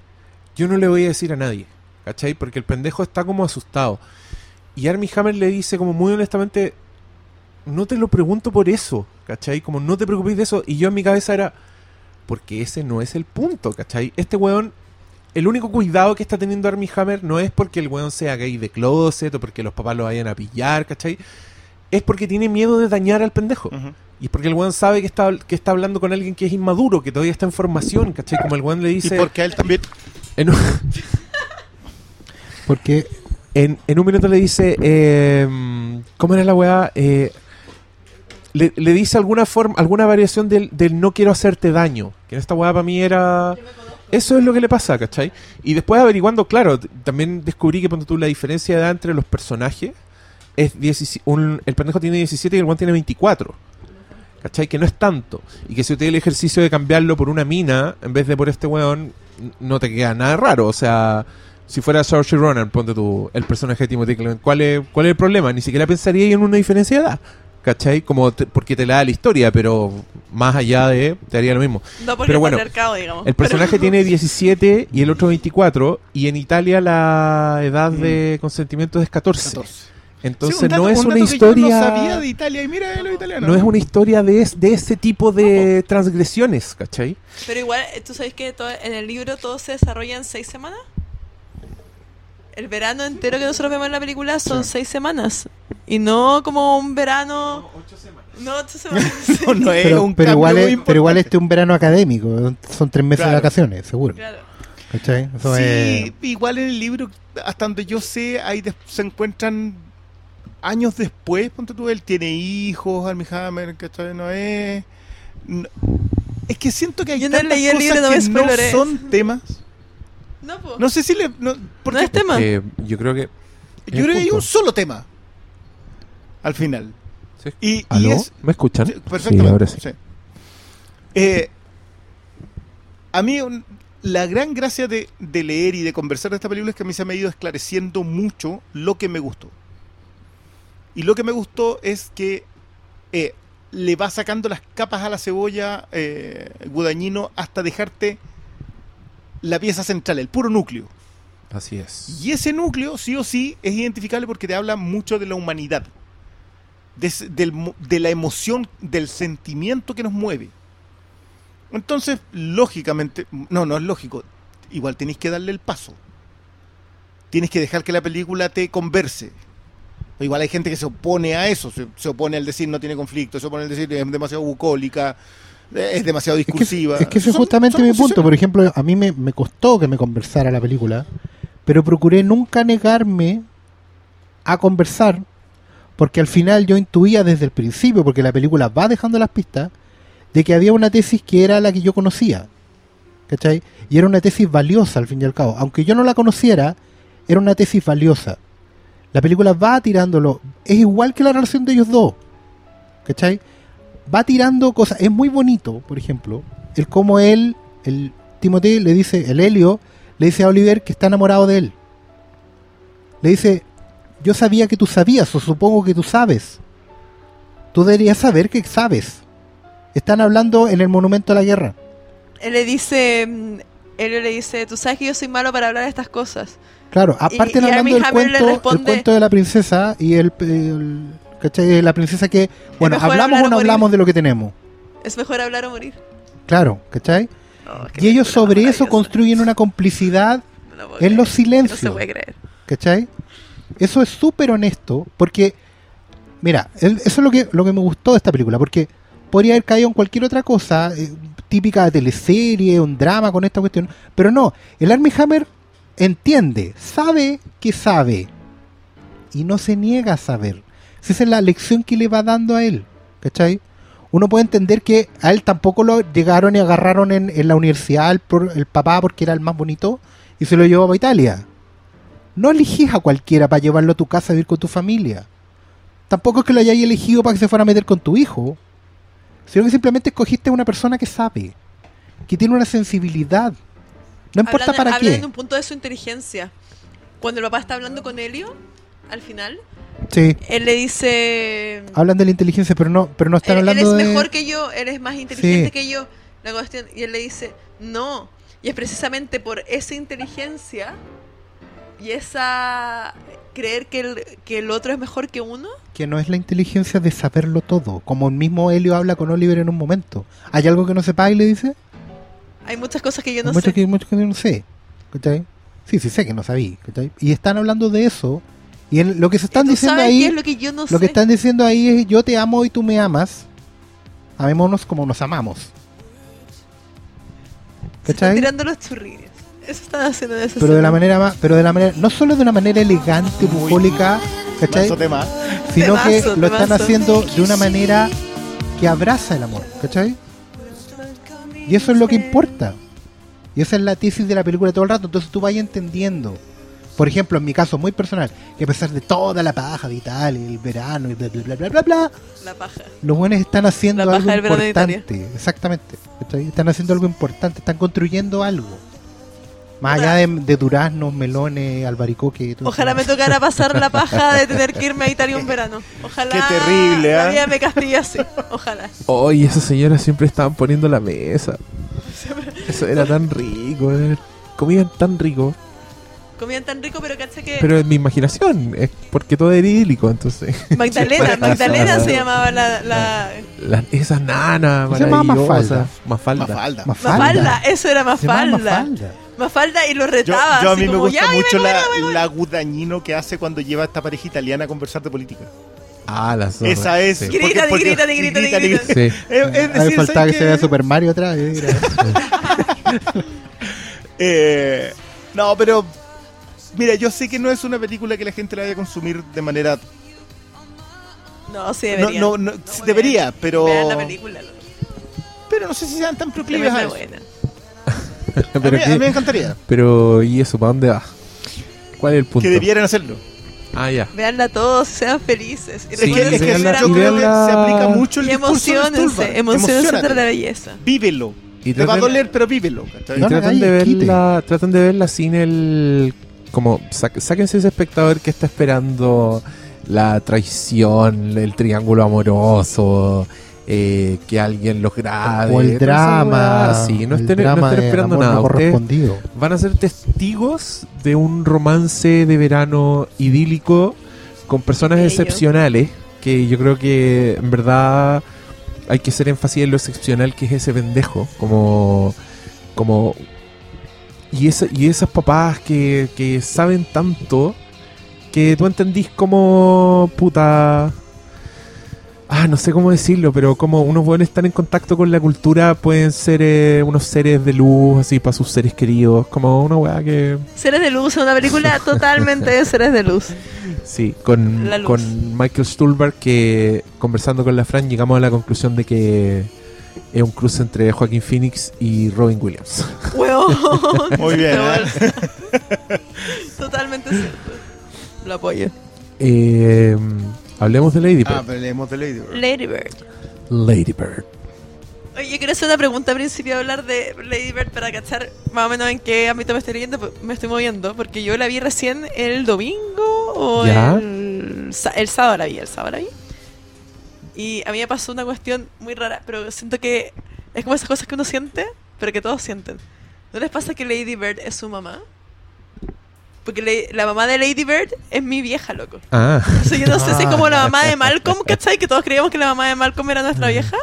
Yo no le voy a decir a nadie. ¿Cachai? Porque el pendejo está como asustado. Y Armie Hammer le dice, como muy honestamente: No te lo pregunto por eso. ¿Cachai? Como no te preocupes de eso. Y yo en mi cabeza era: Porque ese no es el punto. ¿Cachai? Este weón. El único cuidado que está teniendo Armie Hammer no es porque el weón sea gay de closet o porque los papás lo vayan a pillar, ¿cachai? Es porque tiene miedo de dañar al pendejo. Y porque el weón sabe que está, que está hablando con alguien que es inmaduro, que todavía está en formación, ¿cachai? Como el weón le Y dice... porque a él también En un, Porque en, en un minuto le dice... eh, ¿Cómo era la weá? Eh, le, le dice alguna forma, alguna variación del, del no quiero hacerte daño. Que en esta weá para mí era... Eso es lo que le pasa, ¿cachai? Y después averiguando, claro, también descubrí que ponte tú la diferencia de edad entre los personajes es 17 un- el pendejo tiene 17 y el weón tiene 24. ¿Cachai? Que no es tanto. Y que si usted el ejercicio de cambiarlo por una mina en vez de por este weón, no te queda nada raro. O sea, si fuera Saoirse Ronan, ponte tú el personaje de Timothy Chalamet, ¿cuál es, ¿cuál es el problema? Ni siquiera pensaría en una diferencia de edad. ¿Cachai? Como te- porque te la da la historia, pero más allá de, te haría lo mismo. No porque Pero el bueno, patriarcado, digamos. El personaje Pero- tiene 17 y el otro 24, y en Italia la edad Mm. de consentimiento es 14. 14. Entonces Sí, un dato- no es un una historia. No sabía de Italia y mira los italianos. no es una historia de, es- de ese tipo de transgresiones, ¿cachai? Pero igual, eh, ¿tú sabes que todo- en el libro todo se desarrolla en seis semanas? El verano entero que nosotros vemos en la película son seis semanas. Y no como un verano... No, ocho semanas. No, no es Pero, un pero igual muy es, pero igual este es un verano académico, son tres meses Claro. de vacaciones, seguro. Claro. ¿Cachai? Eso Sí, es- igual en el libro, hasta donde yo sé, ahí des- se encuentran años después, ponte tú, él tiene hijos, Armie Hammer, ¿cachai? No es... no- es que siento que hay Yo no tantas leí el cosas libro, no que no son temas. No, po. No sé si le... No, No es tema. Eh, yo creo que. yo creo que hay un solo tema. Al final. Sí. Y, y ¿Aló? es... ¿Me escuchan? Sí, perfectamente. Sí, ahora sí. sí. Eh, a mí un- la gran gracia de, de leer y de conversar de esta película es que a mí se me ha ido esclareciendo mucho lo que me gustó. Y lo que me gustó es que eh, le va sacando las capas a la cebolla eh, Gudañino hasta dejarte la pieza central, el puro núcleo. Así es. Y ese núcleo, sí o sí, es identificable porque te habla mucho de la humanidad, de, del de la emoción, del sentimiento que nos mueve. Entonces, lógicamente, no, no es lógico, igual tenéis que darle el paso. Tienes que dejar que la película te converse. Igual hay gente que se opone a eso, se, se opone al decir no tiene conflicto, se opone al decir es demasiado bucólica, es demasiado Es que, discursiva. es que ese es justamente mi punto. Por ejemplo, a mí me, me costó que me conversara la película, pero procuré nunca negarme a conversar, porque al final yo intuía desde el principio, porque la película va dejando las pistas, de que había una tesis que era la que yo conocía. ¿Cachai? Y era una tesis valiosa al fin y al cabo. Aunque yo no la conociera, era una tesis valiosa. La película va tirándolo. Es igual que la relación de ellos dos. ¿Cachai? Va tirando cosas. Es muy bonito, por ejemplo, el cómo él, el Timothy le dice, el Helio, le dice a Oliver que está enamorado de él. Le dice, yo sabía que tú sabías, o supongo que tú sabes. Tú deberías saber que sabes. Están hablando en el monumento a la guerra. Él le dice... mm, Él le dice, tú sabes que yo soy malo para hablar de estas cosas. Claro, aparte y hablando del cuento, el cuento de la princesa y el, el- ¿cachai? la princesa que, bueno, hablamos o no hablamos de lo que tenemos. Es mejor hablar o morir. Claro, ¿cachai? Oh, Y ellos sobre eso construyen una complicidad No en los silencios. No se puede creer. ¿Cachai? Eso es súper honesto, porque, mira, eso es lo que, lo que me gustó de esta película, porque podría haber caído en cualquier otra cosa, eh, típica de teleserie, un drama con esta cuestión, pero no, el Armie Hammer entiende, sabe que sabe, y no se niega a saber. Esa es la lección que le va dando a él, ¿cachai? Uno puede entender que a él tampoco lo llegaron y agarraron en, en la universidad el, papá porque era el más bonito y se lo llevó a Italia. No elegís a cualquiera para llevarlo a tu casa a vivir con tu familia. Tampoco es que lo hayáis elegido para que se fuera a meter con tu hijo. Sino que simplemente escogiste a una persona que sabe, que tiene una sensibilidad. No importa Hablan- para hablan qué. en un punto de su inteligencia. Cuando el papá está hablando con Helio, al final, Sí, él le dice... hablan de la inteligencia, pero no, pero no están él, hablando de. mejor que yo, él es más inteligente Sí. que yo. La cuestión, y él le dice, no. Y es precisamente por esa inteligencia y esa creer que el, que el otro es mejor que uno. que no es la inteligencia de saberlo todo. Como el mismo Helio habla con Oliver en un momento. ¿Hay algo que no sepa y le dice? Hay muchas cosas que yo no Hay sé. que, mucho que yo no sé. ¿Cachai? Sí, sí sé que no sabía. ¿cachai? Y están hablando de eso. Y en- lo que se están ¿Tú diciendo ahí. es lo que yo no sé? Lo que están diciendo ahí es yo te amo y tú me amas. Amémonos como nos amamos. Están ¿Cachai? tirando los churrines. Eso están haciendo en esa Pero de la manera más, pero de la manera, no solo de una manera elegante, bucólica, ¿cachai? Tema. Sino que Temazo, lo están haciendo de una manera que abraza el amor, ¿cachai? Y eso es lo que importa. Y esa es la tesis de la película todo el rato. Entonces tú vas entendiendo. Por ejemplo, en mi caso muy personal, que a pesar de toda la paja de Italia, el verano y bla bla bla bla bla, bla La paja. los buenos están haciendo La paja algo importante. Exactamente. Están haciendo algo importante, están construyendo algo. Más allá de, de duraznos, melones, albaricoque. todo Ojalá me tocara pasar la paja de tener que irme a Italia un verano. Ojalá Qué terrible, la vida me castigase. Ojalá. Oye, esas señoras siempre estaban poniendo la mesa. Eso era tan rico, eh. comían tan rico. Comían tan rico, pero cacha que. Pero en mi imaginación, es porque todo era idílico, entonces. Magdalena, Magdalena se llamaba la. la... La- esas nanas Se llamaba maravillosas. Mafalda. Mafalda. Mafalda, eso era Mafalda. Mafalda. Mafalda y lo retaba. yo a así mí me como, gusta "Ya, mucho la, venga, venga". la gudañino que hace cuando lleva a esta pareja italiana a conversar de política. Ah, la zorra. Esa es. Sí. Grita, porque- porque- grita, grita, grita, grita. Sí. Es, es me decir, faltaba ¿sabes que qué? se vea Super Mario mira. Eh, no, pero mira, yo sé que no es una película que la gente la vaya a consumir de manera. No, sí debería. no, no, No, debería, pero. Vean la película. Pero no sé si sean tan proclives a eso. buena. A mí, qué- a mí me encantaría pero, ¿y eso? ¿Para dónde va? ¿Cuál es el punto? que debieran hacerlo. Ah, ya. Veanla todos, sean felices. Y Es Sí, que, es yo creo que se aplica mucho el Y emocionense, emocionense de la belleza. Vívelo. Y Te va a doler, pero vívelo. Y tratan de verla, tratan de verla sin el como sáquense ese espectador que está esperando la traición, el triángulo amoroso, eh, que alguien los grabe, o el drama. Sí, no estén, no estén esperando nada. Correspondido. van a ser testigos de un romance de verano idílico con personas Bello. excepcionales que yo creo que en verdad hay que hacer énfasis en lo excepcional que es ese pendejo como como y esa, y esas papás que, que saben tanto que tú entendís como puta Ah, no sé cómo decirlo, pero como unos buenos están en contacto con la cultura, pueden ser eh, unos seres de luz, así, para sus seres queridos. Como una weá que. Seres de Luz, una película totalmente de Seres de Luz. Sí, con, con Michael Stuhlbarg, que conversando con la Fran, llegamos a la conclusión de que es un cruce entre Joaquín Phoenix y Robin Williams. Huevón. Muy bien, ¿eh? Totalmente cierto. Lo apoyo. Eh, hablemos de Lady Ah, Bird. pero leemos de Lady Bird. Lady Bird. Lady Bird. Oye, yo quiero hacer una pregunta al principio de hablar de Lady Bird para cachar más o menos en qué ámbito me estoy, leyendo, pues, me estoy moviendo, porque yo la vi recién el domingo o Ya. el, el sábado la vi, el sábado la vi. Y a mí me pasó una cuestión muy rara, pero siento que es como esas cosas que uno siente, pero que todos sienten. ¿No les pasa que Lady Bird es su mamá? Porque la mamá de Lady Bird es mi vieja, loco. Ah, O sea, yo no sé si es como la mamá de Malcolm, ¿cachai? Que todos creíamos que la mamá de Malcolm era nuestra vieja.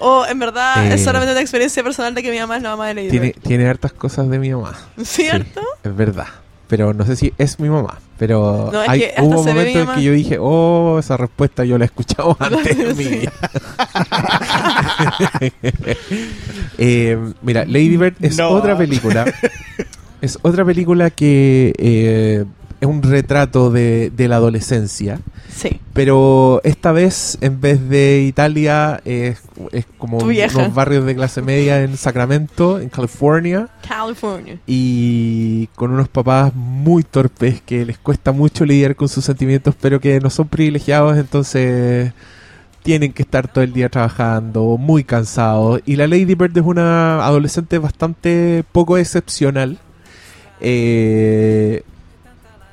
O en verdad Eh. es solamente una experiencia personal de que mi mamá es la mamá de Lady tiene, Bird. tiene hartas cosas de mi mamá. ¿Cierto? Sí, es verdad. Pero no sé si es mi mamá. Pero No, hay, hubo momentos mi en que yo dije, oh, esa respuesta yo la he escuchado antes en mi vida. Eh, mira, Lady Bird es No. otra película. es otra película que eh, es un retrato de, de la adolescencia. Sí. Pero esta vez, en vez de Italia, es, es como unos barrios de clase media en Sacramento, en California California. y con unos papás muy torpes que les cuesta mucho lidiar con sus sentimientos, pero que no son privilegiados, entonces tienen que estar todo el día trabajando, muy cansados. Y la Lady Bird es una adolescente bastante poco excepcional, eh,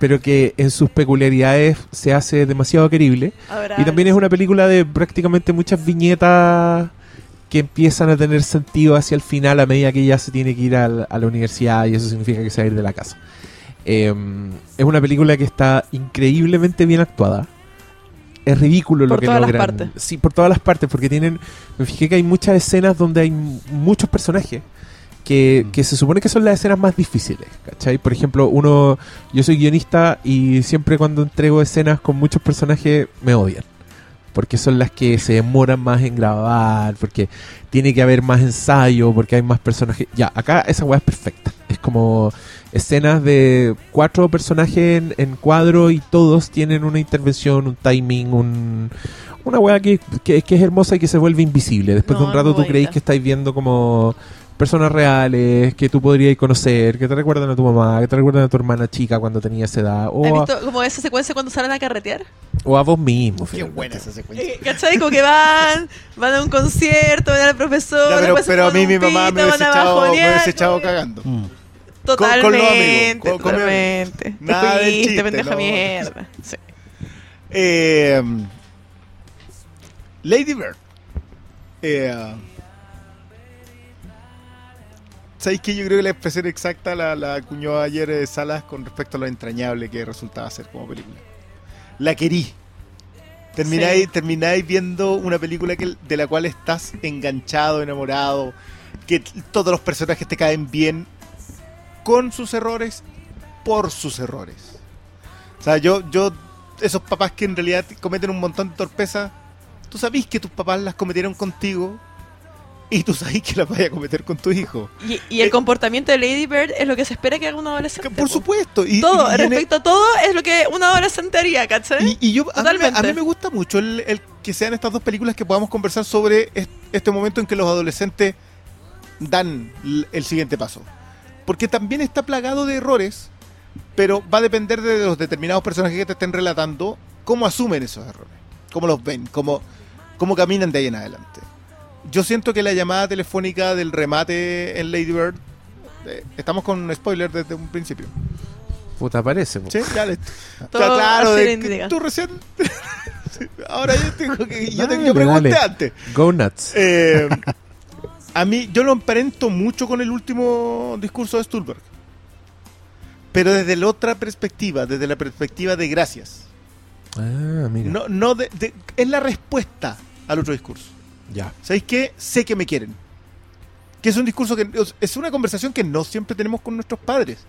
pero que en sus peculiaridades se hace demasiado querible. Y también es una película de prácticamente muchas viñetas que empiezan a tener sentido hacia el final a medida que ella se tiene que ir al- a la universidad y eso significa que se va a ir de la casa. Eh, es una película que está increíblemente bien actuada. Es ridículo lo Por que todas las logran. partes. Sí, por todas las partes, porque tienen. Me fijé que hay muchas escenas donde hay muchos personajes que, Mm. que se supone que son las escenas más difíciles. ¿Cachai? Por ejemplo, uno. Yo soy guionista y siempre cuando entrego escenas con muchos personajes me odian. Porque son las que se demoran más en grabar, porque tiene que haber más ensayo, porque hay más personajes. Ya, acá esa weá es perfecta. Es como escenas de cuatro personajes en, en cuadro y todos tienen una intervención, un timing, un, una weá que, que, que es hermosa y que se vuelve invisible. Después de un rato tú creéis bonita. que estáis viendo como personas reales que tú podrías conocer, que te recuerdan a tu mamá, que te recuerdan a tu hermana chica cuando tenía esa edad, ¿Has o a, visto como esa secuencia cuando salen a carretear? o a vos mismo. Qué finalmente. buena esa secuencia. Eh, ¿Cachai? Como que van, van a un concierto, van al profesor, Ya, pero, a mí mi mamá pito, me hubiese van a echado, me hubiese echado cagando. Mm. Con- con los Totalmente, amigos, con- con- totalmente. Te Nada de fuiste, chiste, pendeja no. mierda. Sí. Eh, Lady Bird. Eh, ¿Sabéis que yo creo que la expresión exacta la, la acuñó ayer eh, Salas con respecto a lo entrañable que resultaba ser como película? La querí. Termináis, Sí. termináis viendo una película que, de la cual estás enganchado, enamorado, que todos los personajes te caen bien con sus errores, por sus errores. O sea, yo, yo, esos papás que en realidad cometen un montón de torpezas, tú sabís que tus papás las cometieron contigo y tú sabís que las vayas a cometer con tu hijo. Y, y el Eh, comportamiento de Lady Bird es lo que se espera que haga un adolescente. Por po. supuesto. Y, Todo, y en el- respecto a todo, es lo que un adolescente haría, ¿cachai? Y, yo, a mí, me- a Totalmente. mí me gusta mucho el, el que sean estas dos películas que podamos conversar sobre est- este momento en que los adolescentes dan el siguiente paso. Porque también está plagado de errores, pero va a depender de los determinados personajes que te estén relatando cómo asumen esos errores, cómo los ven, cómo, cómo caminan de ahí en adelante. Yo siento que la llamada telefónica del remate en Lady Bird, eh, estamos con un spoiler desde un principio. Puta, parece. po. Sí, ya. Todo claro, de que tú recién. Ahora yo tengo que. Yo, te- Dale, yo pregunté dale. antes. Go nuts. Eh, a mí, yo lo emparento mucho con el último discurso de Stulberg. Pero desde la otra perspectiva, desde la perspectiva de gracias. Ah, mira. No, no de- de- es la respuesta al otro discurso. Ya. ¿Sabéis qué? Sé que me quieren. Que es un discurso que es una conversación que no siempre tenemos con nuestros padres.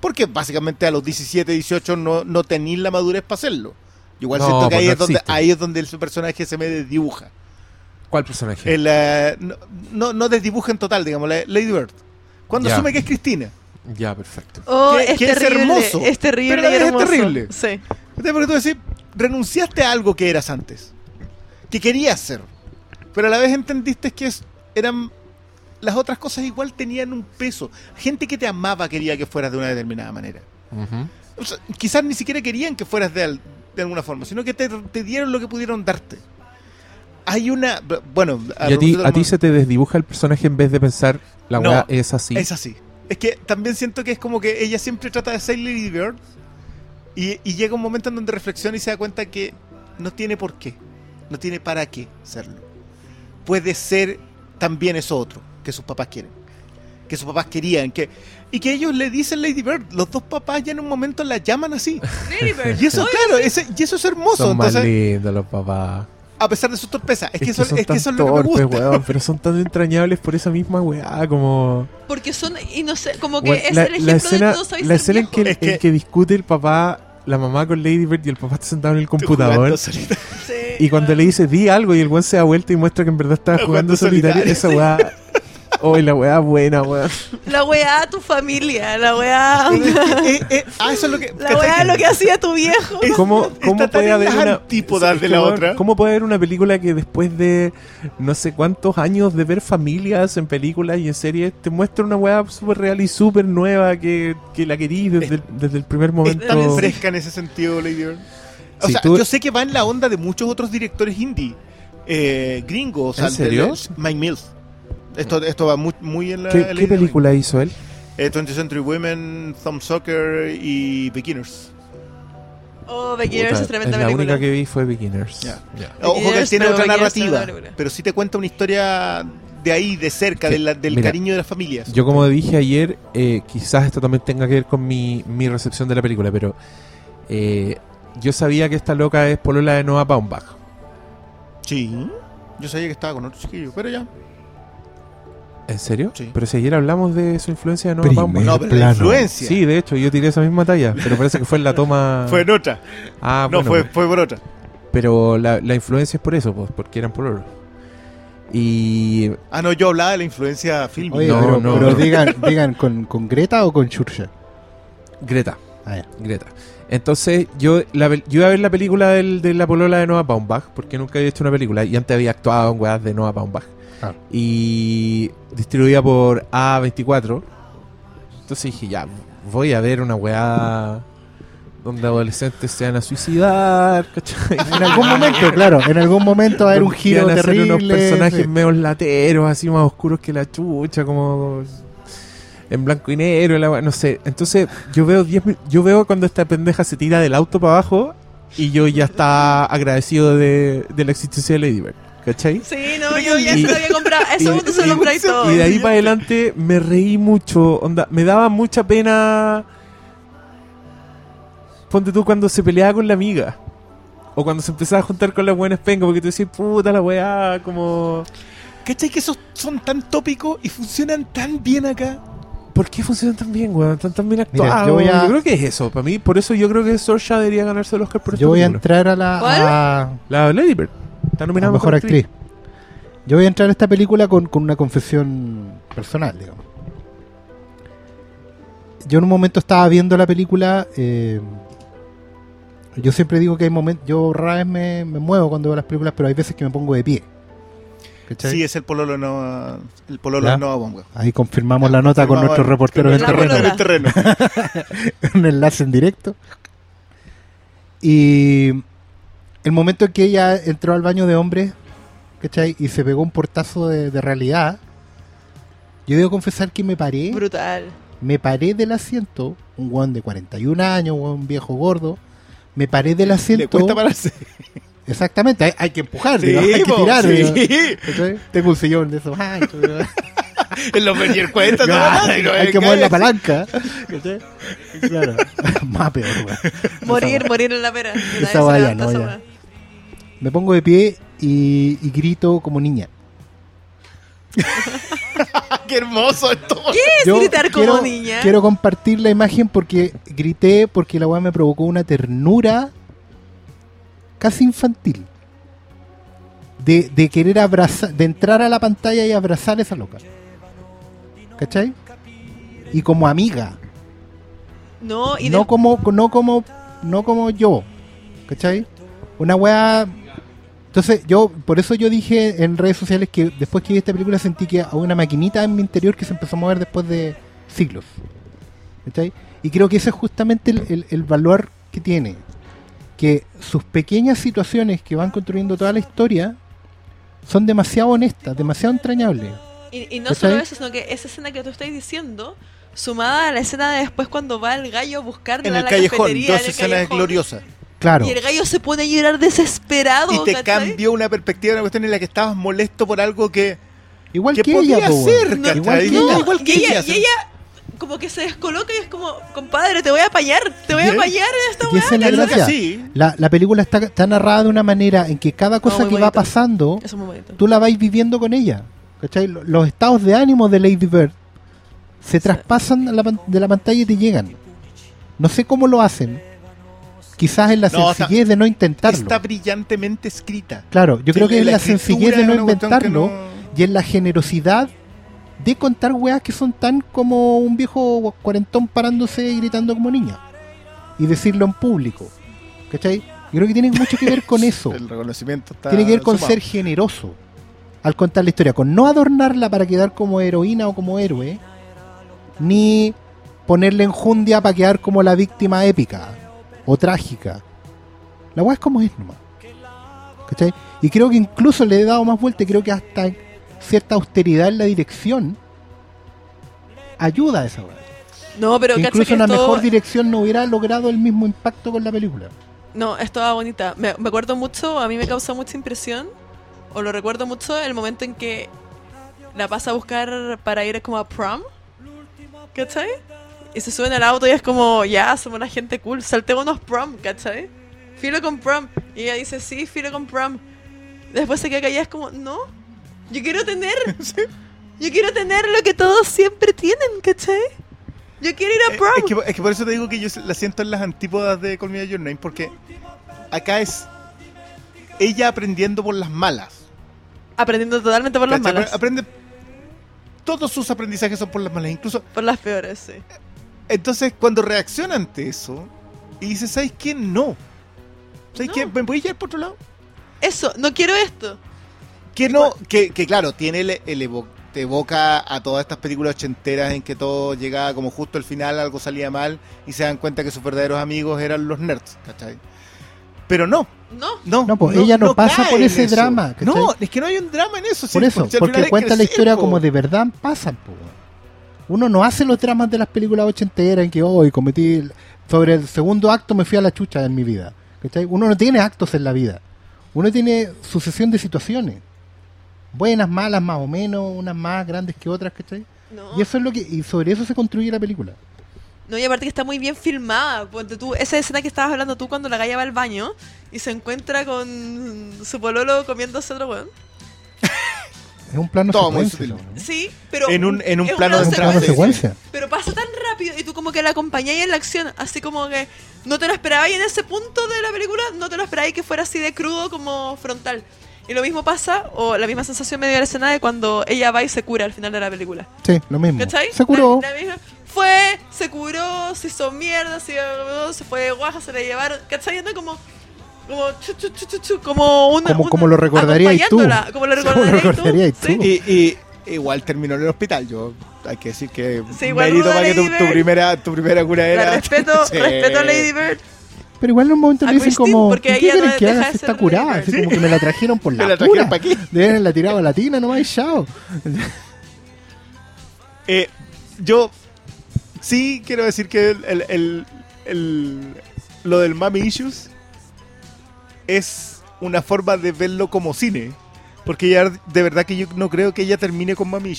Porque básicamente a los 17, 18 no, no tenéis la madurez para hacerlo. Igual No, siento que pues ahí, no es donde, ahí es donde el personaje se me desdibuja. ¿Cuál personaje? El, eh, no, no, no desdibuja en total, digamos, la- Lady Bird. Cuando Ya. asume que es Cristina. Ya, perfecto. Oh, que- es que es terrible. hermoso, Es terrible pero la es terrible. Sí. ¿Entendés? Porque tú decís, renunciaste a algo que eras antes. Que querías ser. Pero a la vez entendiste que es, eran. Las otras cosas igual tenían un peso. Gente que te amaba quería que fueras de una determinada manera. Ujú. O sea, quizás ni siquiera querían que fueras de, al- de alguna forma, sino que te, te dieron lo que pudieron darte. Hay una. Bueno, Y a ti, a ti se te desdibuja el personaje en vez de pensar la No, weá es así. Es así. Es que también siento que es como que ella siempre trata de ser Lady Bird y, y llega un momento en donde reflexiona y se da cuenta que no tiene por qué, no tiene para qué serlo. Puede ser también eso otro que sus papás quieren, que sus papás querían, que y que ellos le dicen Lady Bird, los dos papás ya en un momento la llaman así. Lady Bird. Y eso, claro, ese- y eso es hermoso. son más lindos los papás. a pesar de su torpeza, es, que, eso, son es que eso es lo que me gusta. weón, pero son tan entrañables por esa misma weá, como... Porque son, y no sé, como que Weón, es la, el ejemplo la escena, de la escena en que, viejo. Es que- en que discute el papá, la mamá con Lady Bird y el papá está sentado en el computador. Y cuando le dice, di algo, y el weón se da vuelta y muestra que en verdad estaba jugando, Jugando solitario, solitario, esa weá... Oh, la weá buena, weón. La weá, tu familia, la weá. Eh, eh, ah, eso es lo que. La weá, lo que hacía tu viejo. Es- ¿Cómo, cómo puede haber una antípodas es de la weón, otra? ¿Cómo puede haber una película que después de no sé cuántos años de ver familias en películas y en series te muestra una weá súper real y súper nueva que, que la querís desde, el, desde el primer Es momento? tan fresca en ese sentido, Lady Bird. O Sí, sea, tú- yo sé que va en la onda de muchos otros directores indie. Eh, gringos. ¿En o sea, serio? Mike Mills. Esto, esto va muy, muy en la. ¿Qué, en la qué película hizo él? Eh, 20th Century Women, Thumb Soccer y Beginners. Oh, Beginners Puta, es tremenda la película. única que vi fue Beginners. Ojo que tiene pero otra narrativa. Pero sí te cuenta una historia de ahí, de cerca, Que- de la- del mira, cariño de las familias. Yo como dije ayer, eh, quizás esto también tenga que ver con mi, mi recepción de la película, pero eh, yo sabía que esta loca es polola de Noah Baumbach. Sí. Yo sabía que estaba con otro chiquillo, pero ya. ¿En serio? Sí. Pero si ayer hablamos de su influencia de Primer Baumbach. No, pero la plano. influencia. Sí, de hecho, yo tiré esa misma talla, pero parece que fue en la toma... Fue en otra. Ah, no, bueno, fue, fue por otra. pero la, la influencia es por eso, pues, porque eran pololos. Y Ah, no, yo hablaba de la influencia fílmica. Oye, No, pero, no, pero no. digan, digan ¿con, ¿con Greta o con Churchill? Greta, Ah, ya. Greta. Entonces, yo, la, pel- yo iba a ver la película del- de la polola de Noah Baumbach, porque nunca había hecho una película, y antes había actuado en weas de Noah Baumbach. Y distribuida por A24. Entonces dije, ya, voy a ver una weá donde adolescentes se van a suicidar, ¿cachai? En algún momento, claro, en algún momento va a haber un giro van a terrible. unos personajes sí. medio lateros, así más oscuros que la chucha, como en blanco y negro, la no sé. Entonces, yo veo 10 mi- yo veo cuando esta pendeja se tira del auto para abajo y yo ya estaba agradecido de, de la existencia de Lady Bird. ¿Cachai? Sí, no, yo ya Y- se lo había comprado. y- Eso se y- lo compré y todo. Y de ahí para adelante me reí mucho. Onda, me daba mucha pena. Ponte tú cuando se peleaba con la amiga. O cuando se empezaba a juntar con las buenas pengas. Porque tú decís, puta la weá, como. ¿Cachai que esos son tan tópicos y funcionan tan bien acá? ¿Por qué funcionan tan bien, weón? Están tan bien Mira, actuados. yo voy a- creo que es eso. Para mí, por eso yo creo que Saoirse debería ganarse el Oscar por Yo voy a entrar a la ¿Cuál? a- La Lady Bird. Está nominada a mejor actriz. Yo voy a entrar a esta película con, con una confesión personal, digamos. Yo en un momento estaba viendo la película. eh, yo siempre digo que hay momentos. Yo rara vez me, me muevo cuando veo las películas, pero hay veces que me pongo de pie. ¿Cachai? Sí, es el pololo no el pololo no Bomba. Ahí confirmamos la nota con nuestros reporteros en terreno. En terreno. un enlace en directo. Y el momento en que ella entró al baño de hombres, ¿cachai? Y se pegó un portazo de, de realidad, yo debo confesar que me paré, Brutal. me paré del asiento, un guan de 41 años, un viejo gordo, me paré del Le asiento. cuesta pararse. Exactamente, hay, hay que empujar, Sí, hay que tirar. sí. Tengo un sillón de esos anchos. En los Bernier cuenta ¿no? No hay que mover la palanca. Claro, más peor, weón. Morir, morir en la pera. Esa vaya, no, esa ya. Me pongo de pie y, y grito como niña. ¡Qué hermoso esto! ¿Qué es gritar como quiero, niña? quiero compartir la imagen porque grité porque la weá me provocó una ternura casi infantil. De, de querer abrazar, de entrar a la pantalla y abrazar a esa loca. ¿Cachai? Y como amiga. No, y no de- como no como no como yo ¿cachai? una weá entonces yo por eso yo dije en redes sociales que después que vi esta película sentí que había una maquinita en mi interior que se empezó a mover después de siglos ¿cachai? y creo que ese es justamente el, el- el valor que tiene que sus pequeñas situaciones que van construyendo toda la historia son demasiado honestas demasiado entrañables Y, y no ¿Cachai? solo eso, sino que esa escena que tú estás diciendo, sumada a la escena de después cuando va el gallo a buscarla En a el la callejón, cafetería, dos escenas gloriosas. Claro Y el gallo se pone a llorar desesperado. Y te ¿cachai? cambió una perspectiva, una cuestión en la que estabas molesto por algo que, igual que que, podía ella ser, No, igual que No, ella igual que y ella, ella, y sí. ella como que se descoloca y es como, compadre, te voy a apañar, te voy a apañar en esta Y esa es la gracia. sí. La, la película está, está narrada de una manera en que cada cosa que va pasando, es tú la vais viviendo con ella. ¿Cachai? Lo- Los estados de ánimo de Lady Bird se traspasan la de la pantalla y te llegan. No sé cómo lo hacen. Quizás en la No, sencillez de no intentarlo. Está brillantemente escrita. Claro, yo creo que es la sencillez de no inventarlo no- y en la generosidad de contar weas que son tan como un viejo cuarentón parándose y gritando como niña. Y decirlo en público. ¿Cachai? Yo creo que tiene mucho que ver con eso. El reconocimiento está tiene que ver con sumado. ser generoso al contar la historia, con no adornarla para quedar como heroína o como héroe, ni ponerle enjundia para quedar como la víctima épica o trágica. La weá es como es nomás. ¿Cachai? Y creo que incluso le he dado más vuelta y creo que hasta cierta austeridad en la dirección ayuda a esa weá. No, pero Que incluso que una esto- mejor dirección no hubiera logrado el mismo impacto con la película. No, estaba bonita. Me, me acuerdo mucho, a mí me causa mucha impresión, o lo recuerdo mucho, el momento en que la pasa a buscar para ir como a prom. ¿Cachai? Y se suben al auto y es como, ya, somos una gente cool, saltémonos prom, ¿cachai? Filo con prom. Y ella dice, sí, filo con prom. Después se queda callada, es como, no, yo quiero tener, yo quiero tener lo que todos siempre tienen, ¿cachai? Yo quiero ir a Eh, prom. Es que, es que por eso te digo que yo la siento en las antípodas de Call Me Your Name, porque acá es ella aprendiendo por las malas. Aprendiendo totalmente por las ¿cachai? malas. Aprende. Todos sus aprendizajes son por las malas. Incluso, Por las peores, sí. Entonces, cuando reacciona ante eso y dice, ¿sabes qué? No. ¿Sabes No. qué? ¿Me voy a ir por otro lado? Eso, no quiero esto. Que no, que, que claro, tiene el, el evo- te evoca a todas estas películas ochenteras en que todo llegaba como justo al final, algo salía mal y se dan cuenta que sus verdaderos amigos eran los nerds, ¿cachai? Pero no, No. no. No, pues, ella no pasa por ese drama, ¿cachai? No, es que no hay un drama en eso. sí, Por eso, porque cuenta la historia po. como de verdad pasan. po. Uno no hace los dramas de las películas ochenteras en que hoy cometí sobre el segundo acto me fui a la chucha en mi vida. ¿cachai? Uno no tiene actos en la vida. Uno tiene sucesión de situaciones. buenas, malas, más o menos, unas más grandes que otras, ¿cachai? No. Y eso es lo que, y sobre eso se construye la película. No, y aparte que está muy bien filmada. Ponte tú, esa escena que estabas hablando tú cuando la galla va al baño y se encuentra con su pololo comiéndose otro weón. Es un plano Todo muy sutil. ¿no? Sí, pero. En un- en un es plano de secuencia. Pero pasa tan rápido y tú como que la acompañáis en la acción, así como que no te lo esperabas y en ese punto de la película no te lo esperabas que fuera así de crudo como frontal. Y lo mismo pasa, o la misma sensación me dio la escena de cuando ella va y se cura al final de la película. Sí, lo mismo. ¿Cachai? Se curó. La- la misma- fue, se curó, se hizo mierda, se, se fue de guaja, se la llevaron. ¿Cachai? Anda como. Como, chu, chu, chu, chu, chu, como una. Como- una- como lo recordarías tú. Como lo Como lo recordarías tú. tú. sí. Y, y igual terminó en el hospital. Yo hay que decir que Sí, igual mérito para que tu, tu primera tu primera cura La era respeto, Sí. respeto a Lady Bird. Pero igual en un momento A le dicen Christine, como, porque ¿qué ella no que haga está curada? Así como que me la trajeron por Me la la trajeron pura. pa' aquí. Deben la tina nomás y chao. Eh, yo sí quiero decir que el, el- el- el- lo del Mami Issues es una forma de verlo como cine. Porque ya de verdad que yo no creo que ella termine con Mami.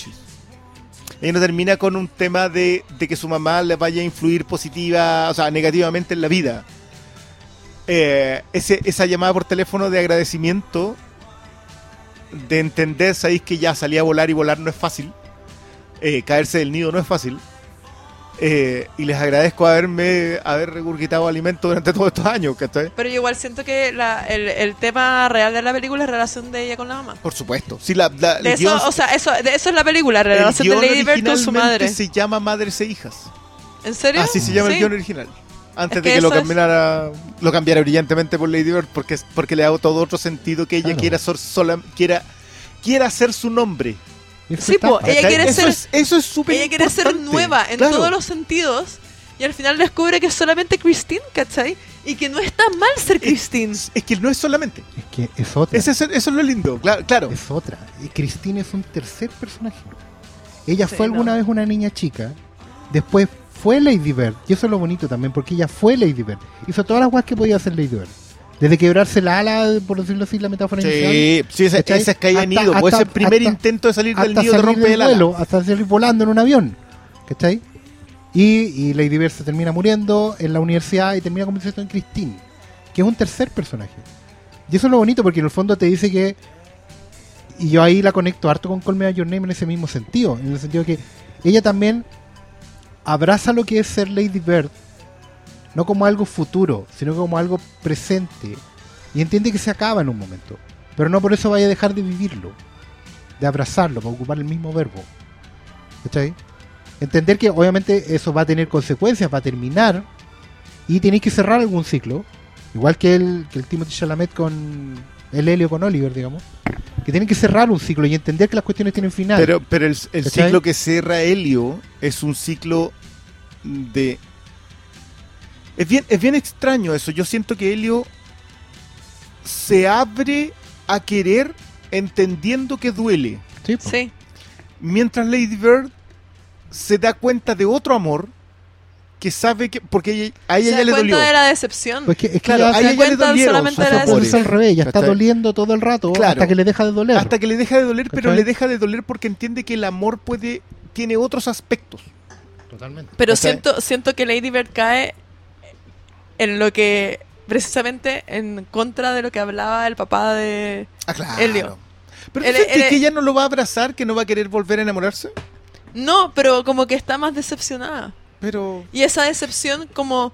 Ella no termina con un tema de, de que su mamá le vaya a influir positiva, o sea, negativamente en la vida. Eh, ese- esa llamada por teléfono de agradecimiento, de entender, sabéis que ya salí a volar y volar no es fácil eh, caerse del nido no es fácil. Eh, y les agradezco haberme haber regurgitado alimento durante todos estos años, ¿cachai? Pero yo igual siento que la- el, el tema real de la película es la relación de ella con la mamá. Por supuesto. Sí, la, la- De el eso, o sea, eso, de eso es la película, la el relación de Lady Bird con su madre. se llama Madres e Hijas. ¿En serio? Así se llama el guion original. Antes Es de que que lo es- cambiara, lo cambiara brillantemente por Lady Bird, porque, porque le da todo otro sentido que ella Claro. quiera, ser sola, quiera, quiera hacer su nombre. Eso Sí, po, ella ¿cachai? quiere eso ser- es, eso es súper Ella quiere ser nueva en Claro. todos los sentidos y al final descubre que es solamente Christine, ¿cachai? Y que no está mal ser Christine. Es, es que no es solamente. Es que es otra. Es- eso es lo lindo, claro. claro. Es otra. Y Christine es un tercer personaje. Ella Sí, fue alguna no. vez una niña chica. Después fue Lady Bird. Y eso es lo bonito también, porque ella fue Lady Bird. Hizo todas las cosas que podía hacer Lady Bird. Desde quebrarse la ala, por decirlo así, la metáfora inicial. Sí, sí, ese, ese es caída en Hasta- nido, pues hasta- ese primer hasta- intento de salir del nido rompe el ala. hasta salir volando en un avión. ¿Cachai? Y, y Lady Bird se termina muriendo en la universidad y termina convirtiéndose en Christine, que es un tercer personaje. Y eso es lo bonito porque en el fondo te dice que. Y yo ahí la conecto harto con Call Me By Your Name en ese mismo sentido. En el sentido que ella también abraza lo que es ser Lady Bird, no como algo futuro, sino como algo presente. Y entiende que se acaba en un momento. Pero no por eso vaya a dejar de vivirlo de abrazarlo, para ocupar el mismo verbo. ¿Cachai? Entender que obviamente eso va a tener consecuencias, va a terminar y tenéis que cerrar algún ciclo, igual que el, que el Timothy Chalamet con el Helio con Oliver, digamos, que tienen que cerrar un ciclo y entender que las cuestiones tienen final. Pero, pero el, el ciclo que cierra Helio es un ciclo de... Es bien, es bien extraño eso. Yo siento que Helio se abre a querer entendiendo que duele. Sí. Sí. Mientras Lady Bird se da cuenta de otro amor que sabe que... Porque ella- a ella Se ya da le cuenta dolió. de la decepción. Pues que, es que Claro, ya a se ella ya le dolieron sus amores. es al revés, ya está doliendo todo el rato Claro. hasta que le deja de doler. Hasta que le deja de doler, pero ¿Cachai? le deja de doler porque entiende que el amor puede tiene otros aspectos. Totalmente. Pero siento, siento que Lady Bird cae en lo que precisamente en contra de lo que hablaba el papá de Ah, claro. Helio. Pero Él- ¿tú sientes él- que ella no lo va a abrazar, que no va a querer volver a enamorarse? no pero como que está más decepcionada Pero y esa decepción como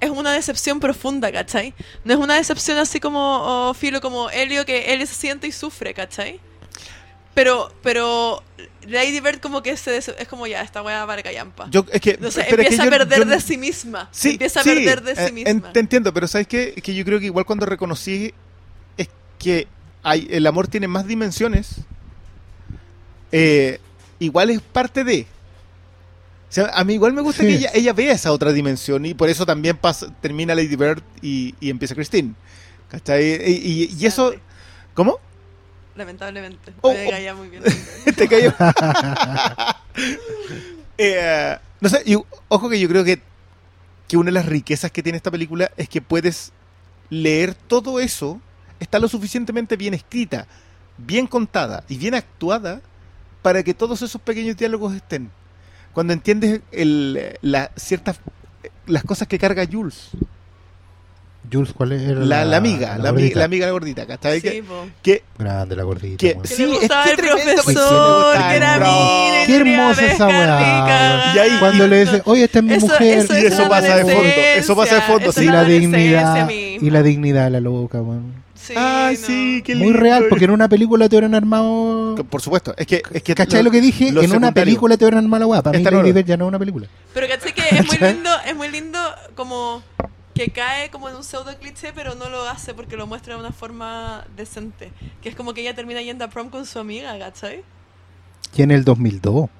es una decepción profunda ¿cachai? no es una decepción así como oh, filo como Helio que Helio se siente y sufre ¿cachai? Pero pero Lady Bird como que se dece- es como ya esta weá para callampa yo es que no sé, pero es que empieza a perder yo- de sí misma Sí, empieza sí, a perder de eh, sí en- misma te entiendo, pero ¿sabes qué? Es que yo creo que igual cuando reconocí es que hay, el amor tiene más dimensiones, eh, igual es parte de... O sea, a mí igual me gusta Sí. que ella, ella vea esa otra dimensión y por eso también pasa, termina Lady Bird y, y empieza Christine. ¿Cachai? Y, y- y eso... ¿Cómo? Lamentablemente Oh, me oh. caía muy bien Te cayó. Eh, no sé, y ojo que yo creo que, que una de las riquezas que tiene esta película es que puedes leer todo eso, está lo suficientemente bien escrita bien contada y bien actuada para que todos esos pequeños diálogos estén. Cuando entiendes el, la, ciertas las cosas que carga Jules, Jules, ¿cuál era la, la amiga, la, la amiga la gordita, ¿cachai? Sí, que, que, Grande la gordita. que- weón. Que Sí, le es gustaba que el tremendo, profesor, que era Qué hermosa esa weá. Y ahí- Cuando le dice, oye, esta es mi Eso- mujer. eso Y es eso pasa de fondo, eso pasa de fondo, sí. y la dignidad y la dignidad de la loca, weón. Sí, Ay, no. sí, qué Muy lindo. real, porque en una película te hubieran armado. Por supuesto, es que... Es que ¿Cachai lo que dije? En una película te hubieran armado la weá. Para mí, no ya no es una película. Pero caché que es muy ¿Cachai? lindo, es muy lindo como que cae como en un pseudo cliché, pero no lo hace porque lo muestra de una forma decente. Que es como que ella termina yendo a prom con su amiga, ¿cachai? Y en el 2002.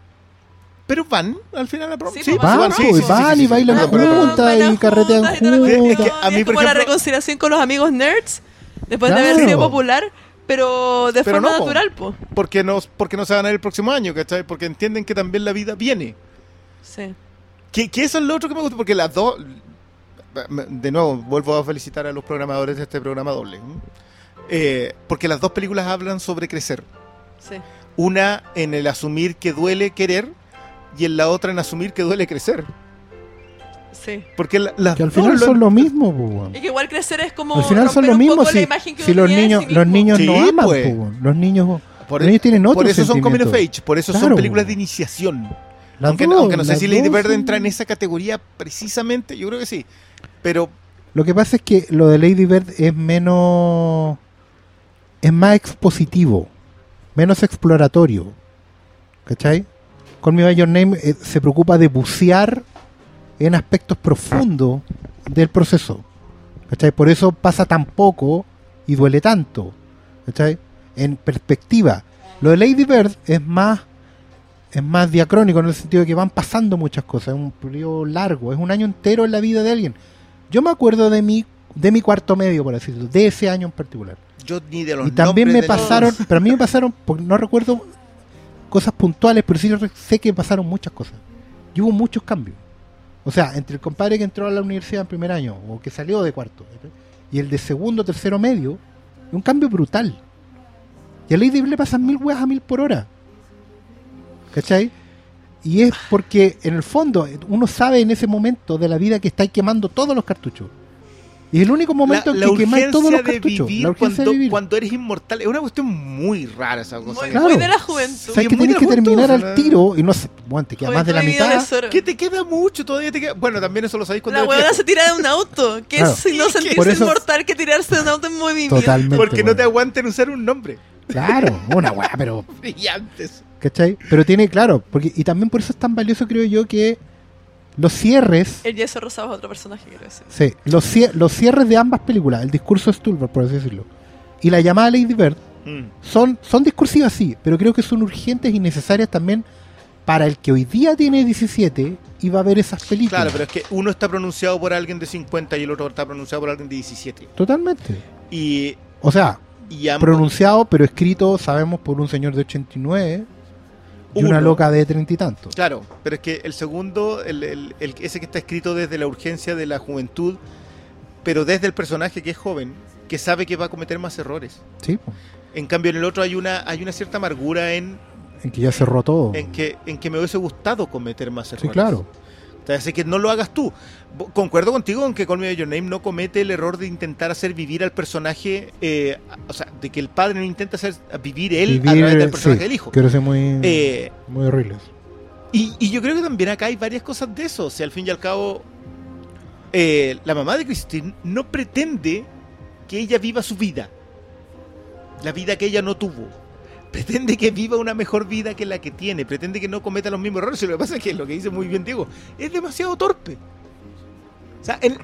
Pero van al final a la prom. Sí, Sí, pues, Van, van, sí, van sí, y bailan la juntas. y carretean juntas. Es que a mí, es por como la ejemplo- reconciliación con los amigos nerds, después de haber sido popular, pero de Pero forma no, natural, po. Porque no, porque no se van a ir el próximo año, ¿cachai? Porque entienden que también la vida viene. Sí. Que, que eso es lo otro que me gusta, porque las dos... De nuevo, vuelvo a felicitar a los programadores de este programa doble. ¿eh? Porque las dos películas hablan sobre crecer. Sí. Una en el asumir que duele querer y en la otra en asumir que duele crecer. Sí. Porque la- las Que al final son lo mismo. Y que igual crecer es como Al final son lo mismo la si, imagen que si los niños, sí los niños Sí, no aman, pues. los niños, por, los niños tienen otro por eso son coming of age, por eso son películas de iniciación. Aunque, dos, aunque no sé si Lady Bird entra en esa categoría precisamente, yo creo que sí. Pero Lo que pasa es que lo de Lady Bird es menos. es más expositivo, menos exploratorio. ¿Cachai? Con mi Your Name eh, se preocupa de bucear en aspectos profundos del proceso. ¿Cachai? Por eso pasa tan poco y duele tanto. ¿Cachai? En perspectiva. Lo de Lady Bird es más es más diacrónico en el sentido de que van pasando muchas cosas, es un periodo largo, es un año entero en la vida de alguien. Yo me acuerdo de mi de mi cuarto medio, por así decirlo, de ese año en particular. yo ni de los Y también me los- pasaron, pero a mí me pasaron, porque no recuerdo cosas puntuales, pero sí sé que pasaron muchas cosas. Y hubo muchos cambios. O sea, entre el compadre que entró a la universidad en primer año, o que salió de cuarto, y el de segundo, tercero medio, un cambio brutal. Y a Lady le pasan mil weas a mil por hora. ¿Cachai? Y es porque, en el fondo, uno sabe en ese momento de la vida que estáis quemando todos los cartuchos. Y es el único momento la, en que quemáis todos los cartuchos. vivir La urgencia cuando, de vivir. cuando eres inmortal es una cuestión muy rara esa cosa. Muy, Claro. muy de la juventud. ¿Sabes Sí, que tienes que terminar o al sea, tiro? Y no sé, bueno, te queda más de la mitad. ¿Qué te queda mucho? Todavía te queda. Bueno, también eso lo sabéis cuando La huevona se tira de un auto. Que Claro. es si no sentirse eso- inmortal que tirarse de un auto en movimiento. Totalmente. Porque no weón. te aguanten usar un nombre. Claro, una weá, pero. Brillantes. ¿Cachai? Pero tiene, claro, porque y también por eso es tan valioso, creo yo, que los cierres. El yeso rosado es otro personaje, quiero decir. Sí, los, cie- los cierres de ambas películas, el discurso de Stulberg, por así decirlo, y la llamada Lady Bird, Mm. son, son discursivas, sí, pero creo que son urgentes y necesarias también para el que hoy día tiene 17 y va a ver esas películas. Claro, pero es que uno está pronunciado por alguien de 50 y el otro está pronunciado por alguien de 17. Totalmente. Y, O sea, y ambos- pronunciado, pero escrito, sabemos, por un señor de 89 y una loca de treinta y tantos. Claro, pero es que el segundo, el, el- el- ese que está escrito desde la urgencia de la juventud, pero desde el personaje que es joven, que sabe que va a cometer más errores. Sí, En cambio, en el otro hay una, hay una cierta amargura en, en que ya cerró todo. en, que, en que me hubiese gustado cometer más errores. Sí, claro. O sea, así que no lo hagas tú. Concuerdo contigo en que Call Me By Your Name no comete el error de intentar hacer vivir al personaje, eh, o sea, de que el padre no intenta hacer vivir él a través del sí, personaje del hijo. Quiero ser muy, Eh, muy horrible. y, y yo creo que también acá hay varias cosas de eso. O sea, al fin y al cabo, eh, la mamá de Christine no pretende que ella viva su vida. La vida que ella no tuvo. Pretende que viva una mejor vida que la que tiene. Pretende que no cometa los mismos errores. Y lo que pasa es que lo que dice muy bien Diego es demasiado torpe. O sea, él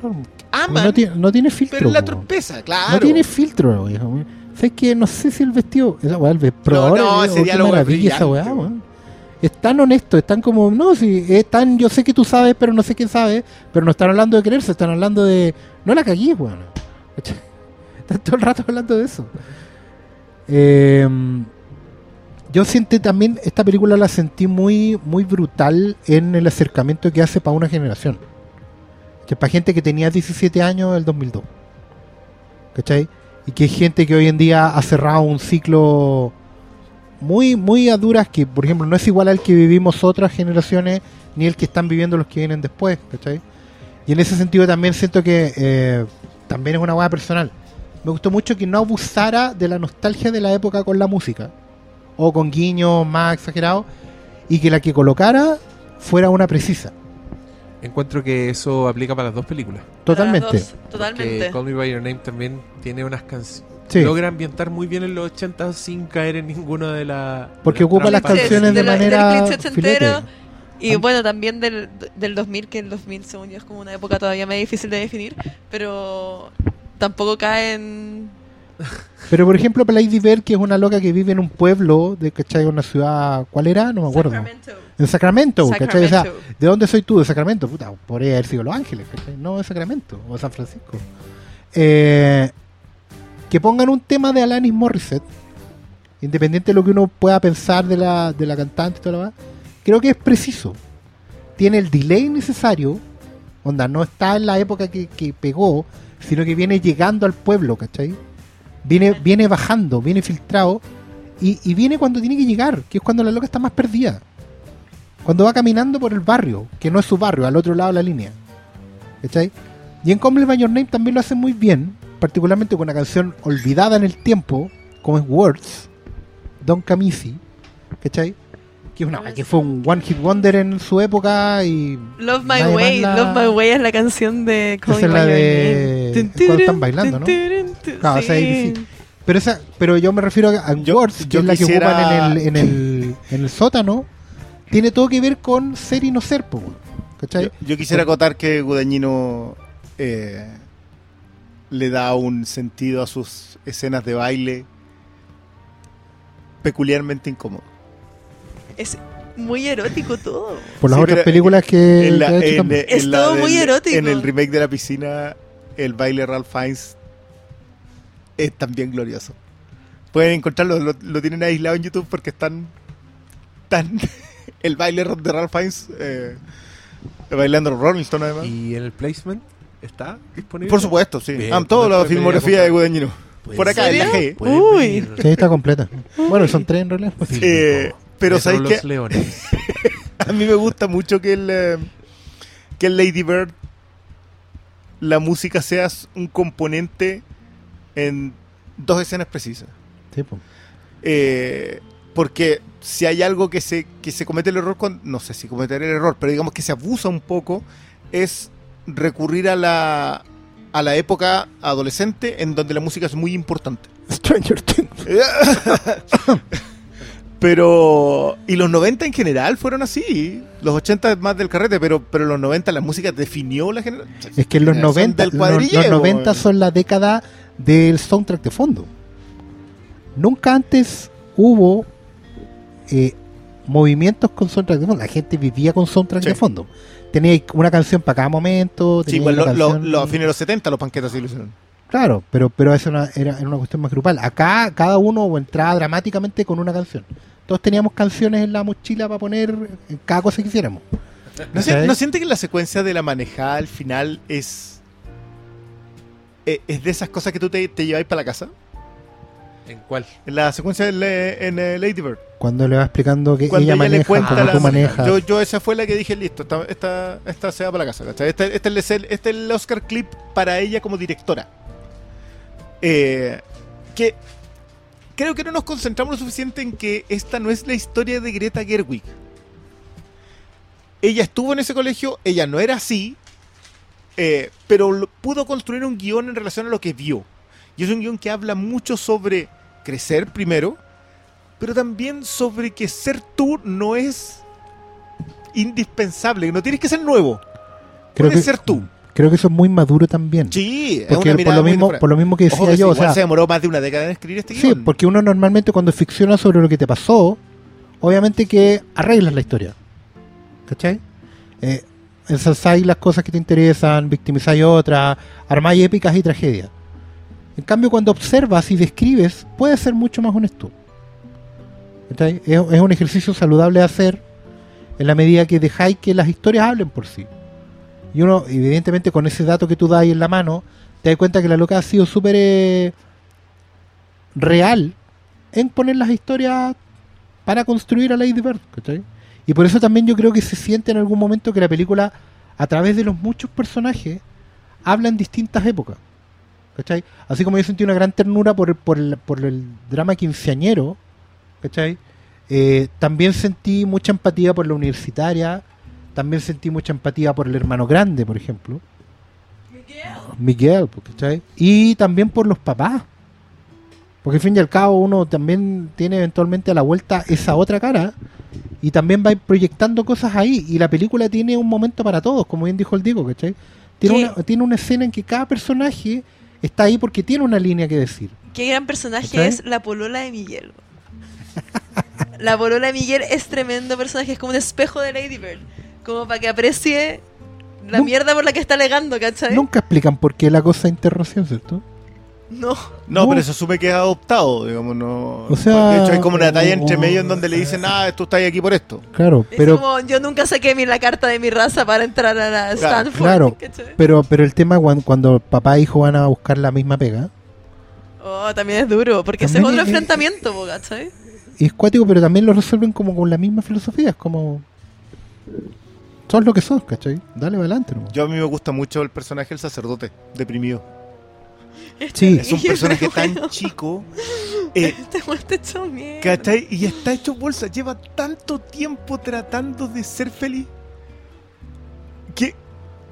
ama, No tiene, no tiene filtro. pero la torpeza, claro. No tiene filtro, viejo. ¿Sabes que No sé si el vestido. Esa weá, el probador. no, eh, ese diálogo es maravilla esa weá. Es tan honesto, es tan como. No, si es tan. Yo sé que tú sabes, pero no sé quién sabe. Pero no están hablando de quererse, están hablando de. No la cagué, weón. Están todo el rato hablando de eso. Eh, yo siento también. Esta película la sentí muy, muy brutal en el acercamiento que hace para una generación. Que para gente que tenía 17 años el 2002. ¿Cachai? y que hay gente que hoy en día ha cerrado un ciclo muy, muy a duras que, por ejemplo, no es igual al que vivimos otras generaciones ni el que están viviendo los que vienen después, ¿cachai? Y en ese sentido también siento que eh, también es una hueá personal. Me gustó mucho que no abusara de la nostalgia de la época con la música, o con guiños más exagerados, y que la que colocara fuera una precisa. Encuentro que eso aplica para las dos películas. Totalmente. Dos, totalmente. Call Me By Your Name también tiene unas canciones. Sí. Logra ambientar muy bien en los 80 sin caer en ninguno de las. Porque de ocupa las canciones de, de la- manera ochentero. Y bueno, también del, del 2000, que el 2000 según yo es como una época todavía más difícil de definir, pero tampoco cae en... Pero por ejemplo, para Lady Bird, que es una loca que vive en un pueblo, de ¿cachai? Una ciudad, ¿cuál era? No me acuerdo. Sacramento. En Sacramento, ¿cachai? O sea. ¿de dónde soy tú? De Sacramento, puta, podría haber sido Los Ángeles, ¿cachai? No de Sacramento, o San Francisco. Eh, que pongan un tema de Alanis Morissette, independiente de lo que uno pueda pensar de la, de la cantante y todo lo demás, creo que es preciso. Tiene el delay necesario, onda, no está en la época que, que pegó, sino que viene llegando al pueblo, ¿cachai? Viene, viene bajando, viene filtrado, y, y viene cuando tiene que llegar, que es cuando la loca está más perdida. Cuando va caminando por el barrio, que no es su barrio, al otro lado de la línea. ¿Cachai? Y en Come By Your Name también lo hace muy bien, particularmente con una canción olvidada en el tiempo, como es Words, Don Camisi, ¿cachai? Que, es una, que fue un one hit wonder en su época y Love My Way, la- Love My Way es la canción de Esa es la de- cuando están bailando, ¿no? Tun, esa sí. Pero esa, pero yo me refiero a, Words, que yo es la que ocupan en el, en el, en el sótano, tiene todo que ver con ser y no ser, po. ¿cachai? Yo, yo quisiera acotar que Gudañino eh, le da un sentido a sus escenas de baile peculiarmente incómodo. Es muy erótico todo. Por las Sí, otras películas que, En la- que ha hecho en- también. Es en la todo muy del- erótico. En el remake de la piscina, el baile de Ralph Fiennes es también glorioso. Pueden encontrarlo, lo, lo tienen aislado en YouTube porque están tan el baile de Ralph Fiennes eh, bailando Rolling Stones además. Y en el placement está disponible. Por supuesto, sí. Bien, Ah, toda la filmografía de Guadañino. Puede Por acá, en la. G. Uy. Sí, está completa. Bueno, son tres en realidad. Eh, pero ¿sabes Los qué? Leones. A mí me gusta mucho que el, eh, que el Lady Bird, la música sea un componente en dos escenas precisas. Sí, po. Eh, porque si hay algo que se, que se comete el error, con, no sé si cometer el error, pero digamos que se abusa un poco, es recurrir a la, a la época adolescente en donde la música es muy importante. Stranger Things. Pero. Y los 90 en general fueron así. Los 80 es más del carrete, pero, pero los 90 la música definió la generación. Es que los 90, del los, los 90 weón. son la década del soundtrack de fondo. Nunca antes hubo eh, movimientos con soundtrack de fondo. La gente vivía con soundtrack Sí. de fondo. Tenía una canción para cada momento. Sí, igual una lo- lo- lo- a fines de los 70 los panquetas se hicieron. Claro, pero, pero eso era, era una cuestión más grupal. Acá cada uno entraba dramáticamente con una canción. Todos teníamos canciones en la mochila para poner en cada cosa que hiciéramos. ¿No, si- ¿no siente que la secuencia de la manejada al final es. eh, es de esas cosas que tú te, te lleváis para la casa? ¿En cuál? En la secuencia del, eh, en eh, Lady Bird. Cuando le va explicando que Cuando ella ella le maneja, cuenta como la tú manejas. Yo, yo esa fue la que dije, listo, esta, esta, esta se va para la casa. ¿cachai? Este, este es el, este es el Oscar clip para ella como directora. Eh, que creo que no nos concentramos lo suficiente en que esta no es la historia de Greta Gerwig. Ella estuvo en ese colegio, ella no era así, eh, pero pudo construir un guion en relación a lo que vio. Y es un guion que habla mucho sobre crecer primero, pero también sobre que ser tú no es indispensable, no tienes que ser nuevo. creo puedes que, ser tú. Creo que eso es muy maduro también. Sí, es porque una por lo, mismo, por lo mismo que decía Ojo que sí, yo, o sea, se demoró más de una década en escribir este sí, guion. porque uno normalmente cuando ficciona sobre lo que te pasó, obviamente que arreglas la historia. ¿Cachai? Eh, ensalzáis las cosas que te interesan, victimizáis otras, armáis épicas y tragedias. En cambio, cuando observas y describes, puedes ser mucho más honesto. ¿Cachai? Es, es un ejercicio saludable de hacer en la medida que dejáis que las historias hablen por sí. Y uno, evidentemente, con ese dato que tú das ahí en la mano, te das cuenta que la loca ha sido súper eh, real en poner las historias para construir a Lady Bird. ¿cachai? Y por eso también yo creo que se siente en algún momento que la película, a través de los muchos personajes, habla en distintas épocas. ¿cachai? Así como yo sentí una gran ternura por, por, el, por el drama quinceañero, ¿cachai? Eh, también sentí mucha empatía por la universitaria, también sentí mucha empatía por el hermano grande, por ejemplo. Miguel, pues, ¿cachai? Y también por los papás. Porque al fin y al cabo uno también tiene eventualmente a la vuelta esa otra cara y también va proyectando cosas ahí. Y la película tiene un momento para todos, como bien dijo el Diego, ¿cachai? Tiene ¿Qué? una, tiene una escena en que cada personaje está ahí porque tiene una línea que decir. Qué gran personaje ¿Cachai? es la polola de Miguel. la polola de Miguel es tremendo personaje, es como un espejo de Lady Bird. Como para que aprecie la mierda por la que está alegando, ¿cachai? Nunca explican por qué la cosa de interrogación, ¿cierto? No. No, No. pero se asume que es adoptado, digamos, no. O sea, de hecho, hay como una talla entre medio en donde le dicen, ah, tú estás aquí por esto. Claro, Es pero como, yo nunca saqué mi, la carta de mi raza para entrar a la Stanford. claro. ¿cachai? pero pero el tema cuando, cuando papá e hijo van a buscar la misma pega, Oh, también es duro, porque ese es otro es- enfrentamiento, ¿cachai? y es cuático, pero también lo resuelven como con la misma filosofía, es como sos lo que sos, ¿cachai? Dale adelante, nomás. Yo a mí me gusta mucho el personaje del sacerdote, deprimido. Sí. Es un personaje tan chico. eh, Este está hecho. ¿Cachai? Y está hecho bolsa. Lleva tanto tiempo tratando de ser feliz que,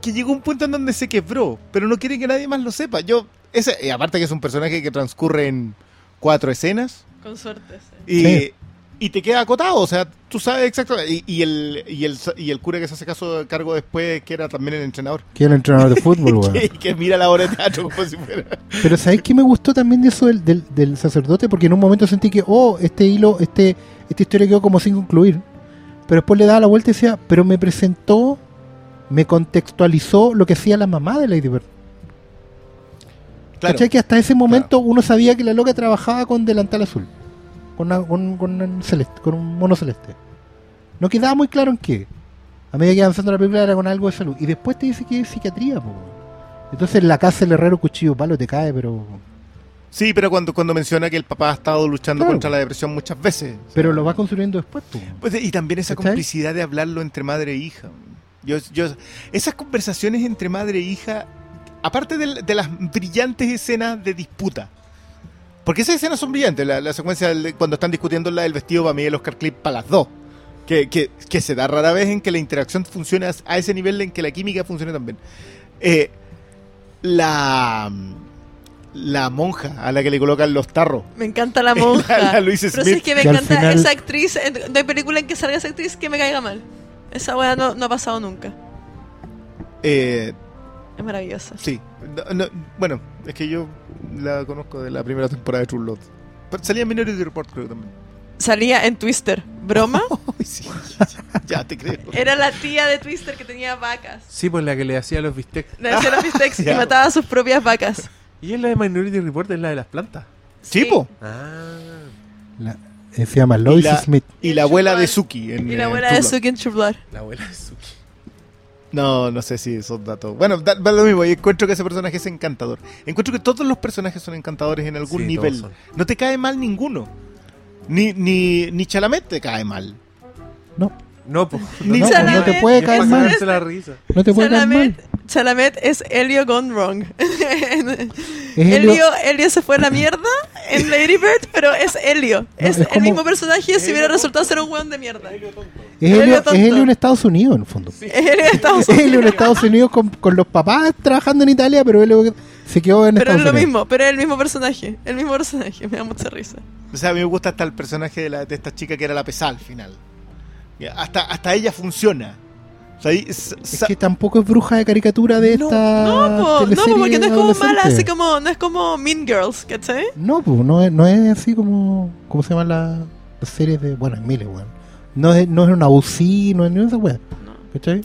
que llegó un punto en donde se quebró, pero no quiere que nadie más lo sepa. Yo, ese, y aparte que es un personaje que transcurre en cuatro escenas Con suerte, sí. y, Sí. Y te queda acotado, o sea, tú sabes exactamente. Y, y el, y, el, y el cura que se hace caso de cargo después, que era también el entrenador, Que el entrenador de fútbol, weón. que, que mira la obra de teatro como si fuera. Pero ¿sabéis qué me gustó también de eso del, del, del sacerdote? Porque en un momento sentí que, oh, este hilo, este, esta historia quedó como sin concluir. Pero después le daba la vuelta y decía, pero me presentó, me contextualizó lo que hacía la mamá de Lady Bird. Claro. ¿Cachai? Que hasta ese momento uno sabía que la loca trabajaba con delantal azul. Con, una- con, con un celeste, con un mono celeste. No quedaba muy claro en qué. A medida que avanzando la película era con algo de salud. Y después te dice que es psiquiatría, po. Entonces en la casa del herrero cuchillo palo te cae, pero... Sí, pero cuando, cuando menciona que el papá ha estado luchando Claro. contra la depresión muchas veces. Pero lo va construyendo después, po. Pues, y también esa complicidad de hablarlo entre madre e hija. Yo, yo, esas conversaciones entre madre e hija, aparte de, las brillantes escenas de disputa, porque esas escenas son brillantes, la, la secuencia del- cuando están discutiendo la del vestido para mí el Oscar Clip para las dos, que, que, que se da rara vez en que la interacción funcione a, ese nivel en que la química funcione también. Eh, la, la monja a la que le colocan los tarros. Me encanta la monja. La- la Louise Pero sí Smith. es que me Que encanta final- esa actriz. No hay película en que salga esa actriz que me caiga mal. Esa weá no, no ha pasado nunca. Eh, Es maravillosa. Sí. No, no, bueno, es que yo la conozco de la primera temporada de True Love. Pero salía en Minority Report, creo también. Salía en Twister. ¿Broma? Sí. ya te creo. Era la tía de Twister que tenía vacas. Sí, pues la que le hacía los bistecs. Le hacía los bistecs y mataba a sus propias vacas. Y es la de Minority Report, es la de las plantas. Sí, po. Ah. La- eh, se llama Lois Smith. Y la abuela de Suki. En, Y la eh, abuela de. Suki en True Blood. La abuela de Suki. No, no sé si son datos. Bueno, da, da lo mismo. Y encuentro que ese personaje es encantador. Encuentro que todos los personajes son encantadores en algún Sí, nivel. No te cae mal ninguno. Ni, ni, ni Chalamet te cae mal. No, No, pues. Ni no, no te puede caer mal. cagarse la risa. No te puede caer mal. Chalamet, es Helio gone wrong. Es Helio- Helio, Helio se fue a la mierda en Lady Bird, pero es Helio. es, es el mismo personaje si hubiera resultado ser un weón de mierda. Es Es Helio Helio, es. Helio en Estados Unidos, en el fondo. Helio de Estados Es Helio en Unidos. Estados Unidos con, con los papás trabajando en Italia, pero él se quedó en Pero es Estados lo Unidos. mismo, pero es el mismo personaje. El mismo personaje, me da mucha risa. O sea, a mí me gusta hasta el personaje de, la, de esta chica que era la pesada al final. Hasta, hasta ella funciona. Ahí- Es que tampoco es bruja de caricatura de No, esta. No, po, no, po, porque no es como mala, así como, no es como Mean Girls, ¿cachai? No, pues no es, no es así como. ¿Cómo se llaman la- las series de. Bueno, es miles, weón. No es, no es una UCI, no es ni esa weón.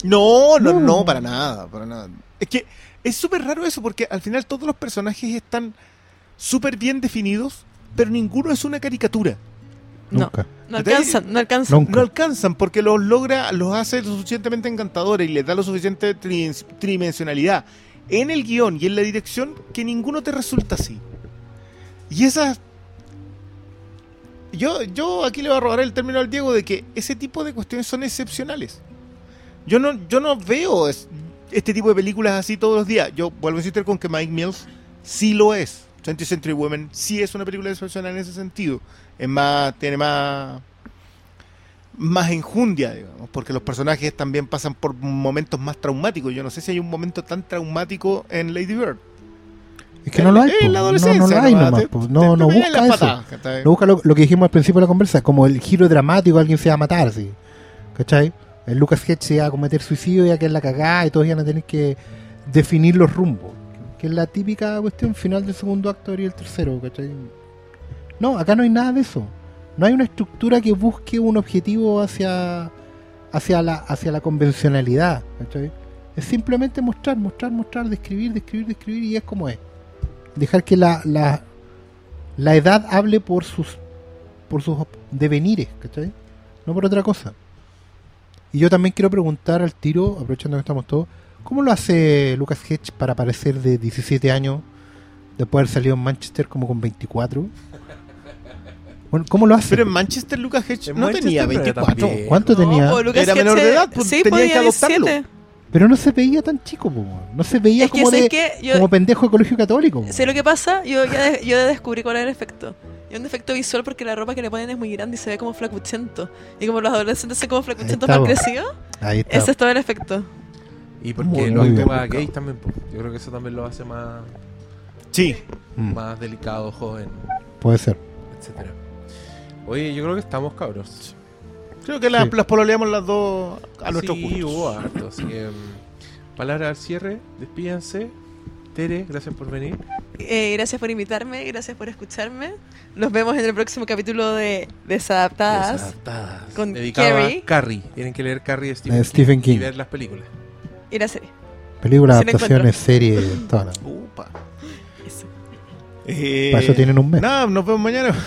No, no, No. no, para nada, para nada. Es que es súper raro eso porque al final todos los personajes están súper bien definidos, pero ninguno es una caricatura. No, Nunca. no alcanzan, no alcanzan. Nunca. No alcanzan porque los logra, los hace lo suficientemente encantadores y les da lo suficiente tri- tridimensionalidad en el guion y en la dirección que ninguno te resulta así. Y esa yo, yo aquí le voy a robar el término al Diego de que ese tipo de cuestiones son excepcionales. Yo no, yo no veo es- este tipo de películas así todos los días. Yo vuelvo a insistir con que Mike Mills sí lo es. 20th Century Women sí es una película excepcional en ese sentido. Es más, tiene más más enjundia, digamos, porque los personajes también pasan por momentos más traumáticos. Yo no sé si hay un momento tan traumático en Lady Bird. Es que no lo hay. En po. la No, adolescencia. no lo hay nomás, te- te- No, te no busca eso. No busca lo, lo que dijimos al principio de la conversa, como el giro dramático, alguien se va a matar, ¿sí? ¿Cachai? El Lucas Hedge se iba a cometer suicidio, ya que es la cagada y todos iban a tener que definir los rumbos. Que es la típica cuestión final del segundo acto y el tercero, ¿cachai? No, acá no hay nada de eso. No hay una estructura que busque un objetivo hacia, hacia, la, hacia la convencionalidad, ¿cachai? Es simplemente mostrar, mostrar, mostrar, describir, describir, describir y es como es. Dejar que la, la, edad hable por sus por sus devenires, ¿cachai? No por otra cosa. Y yo también quiero preguntar al tiro, aprovechando que estamos todos, ¿cómo lo hace Lucas Hedge para parecer de 17 años después de haber salido en Manchester como con 24? Bueno, ¿cómo lo hace? Pero en Manchester Lucas Hedge no Manchester tenía no era 24. tan bien. ¿Cuánto tenía? po, Lucas Era menor de edad, pues, sí, tenían podía que adoptarlo. 17. Pero no se veía tan chico, po, no se veía Es que como, de, que yo, como pendejo de colegio católico. po. sé lo que pasa, yo ya de- yo descubrí cuál era el efecto. Y es un efecto visual porque la ropa que le ponen es muy grande y se ve como flacuchento. Y como los adolescentes se como flacuchentos está, crecidos, Ahí está. ese es todo el efecto. Y porque Muy- los muy bien temas buscado. gays también, po. yo creo que eso también lo hace más, Sí. Mm, más delicado, joven, puede ser. etcétera. Oye, yo creo que estamos cabros. Creo que la- Sí. las pololeamos las dos a nuestros sí, gustos. hubo harto, así que mm, palabras al cierre, despídense. Tere, gracias por venir. Eh, gracias por invitarme, gracias por escucharme. Nos vemos en el próximo capítulo de Desadaptadas. Desadaptadas. Con Dedicado Carrie. a Carrie. Tienen que leer Carrie de Stephen, De Stephen Y King. ver las películas. Y la serie. Películas, adaptaciones, series, todas las- Upa. Eso. Eh, Para eso tienen un mes. Nada, nos vemos mañana.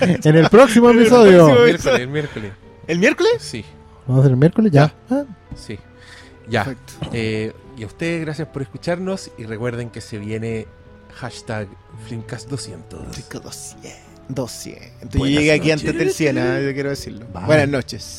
En el próximo el episodio. próximo- miércoles, el miércoles. ¿El miércoles? Sí, Vamos a hacer el miércoles ya. Ah, sí. Ya. Perfecto. Eh, y a ustedes, gracias por escucharnos. Y recuerden que se viene hashtag Flimcast 200. Rico 200. 200. Yo llegué aquí antes del 100, ah, yo quiero decirlo. Buenas noches.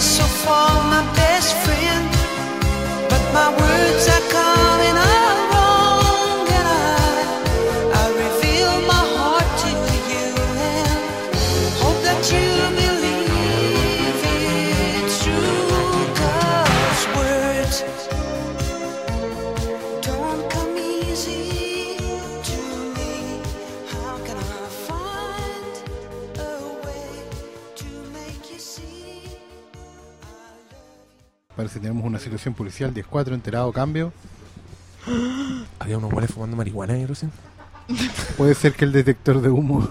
So far my best friend. But my words are coming out Parece que tenemos una situación policial 10-4 enterado cambio. Había unos guales fumando marihuana ahí recién. Puede ser que el detector de humo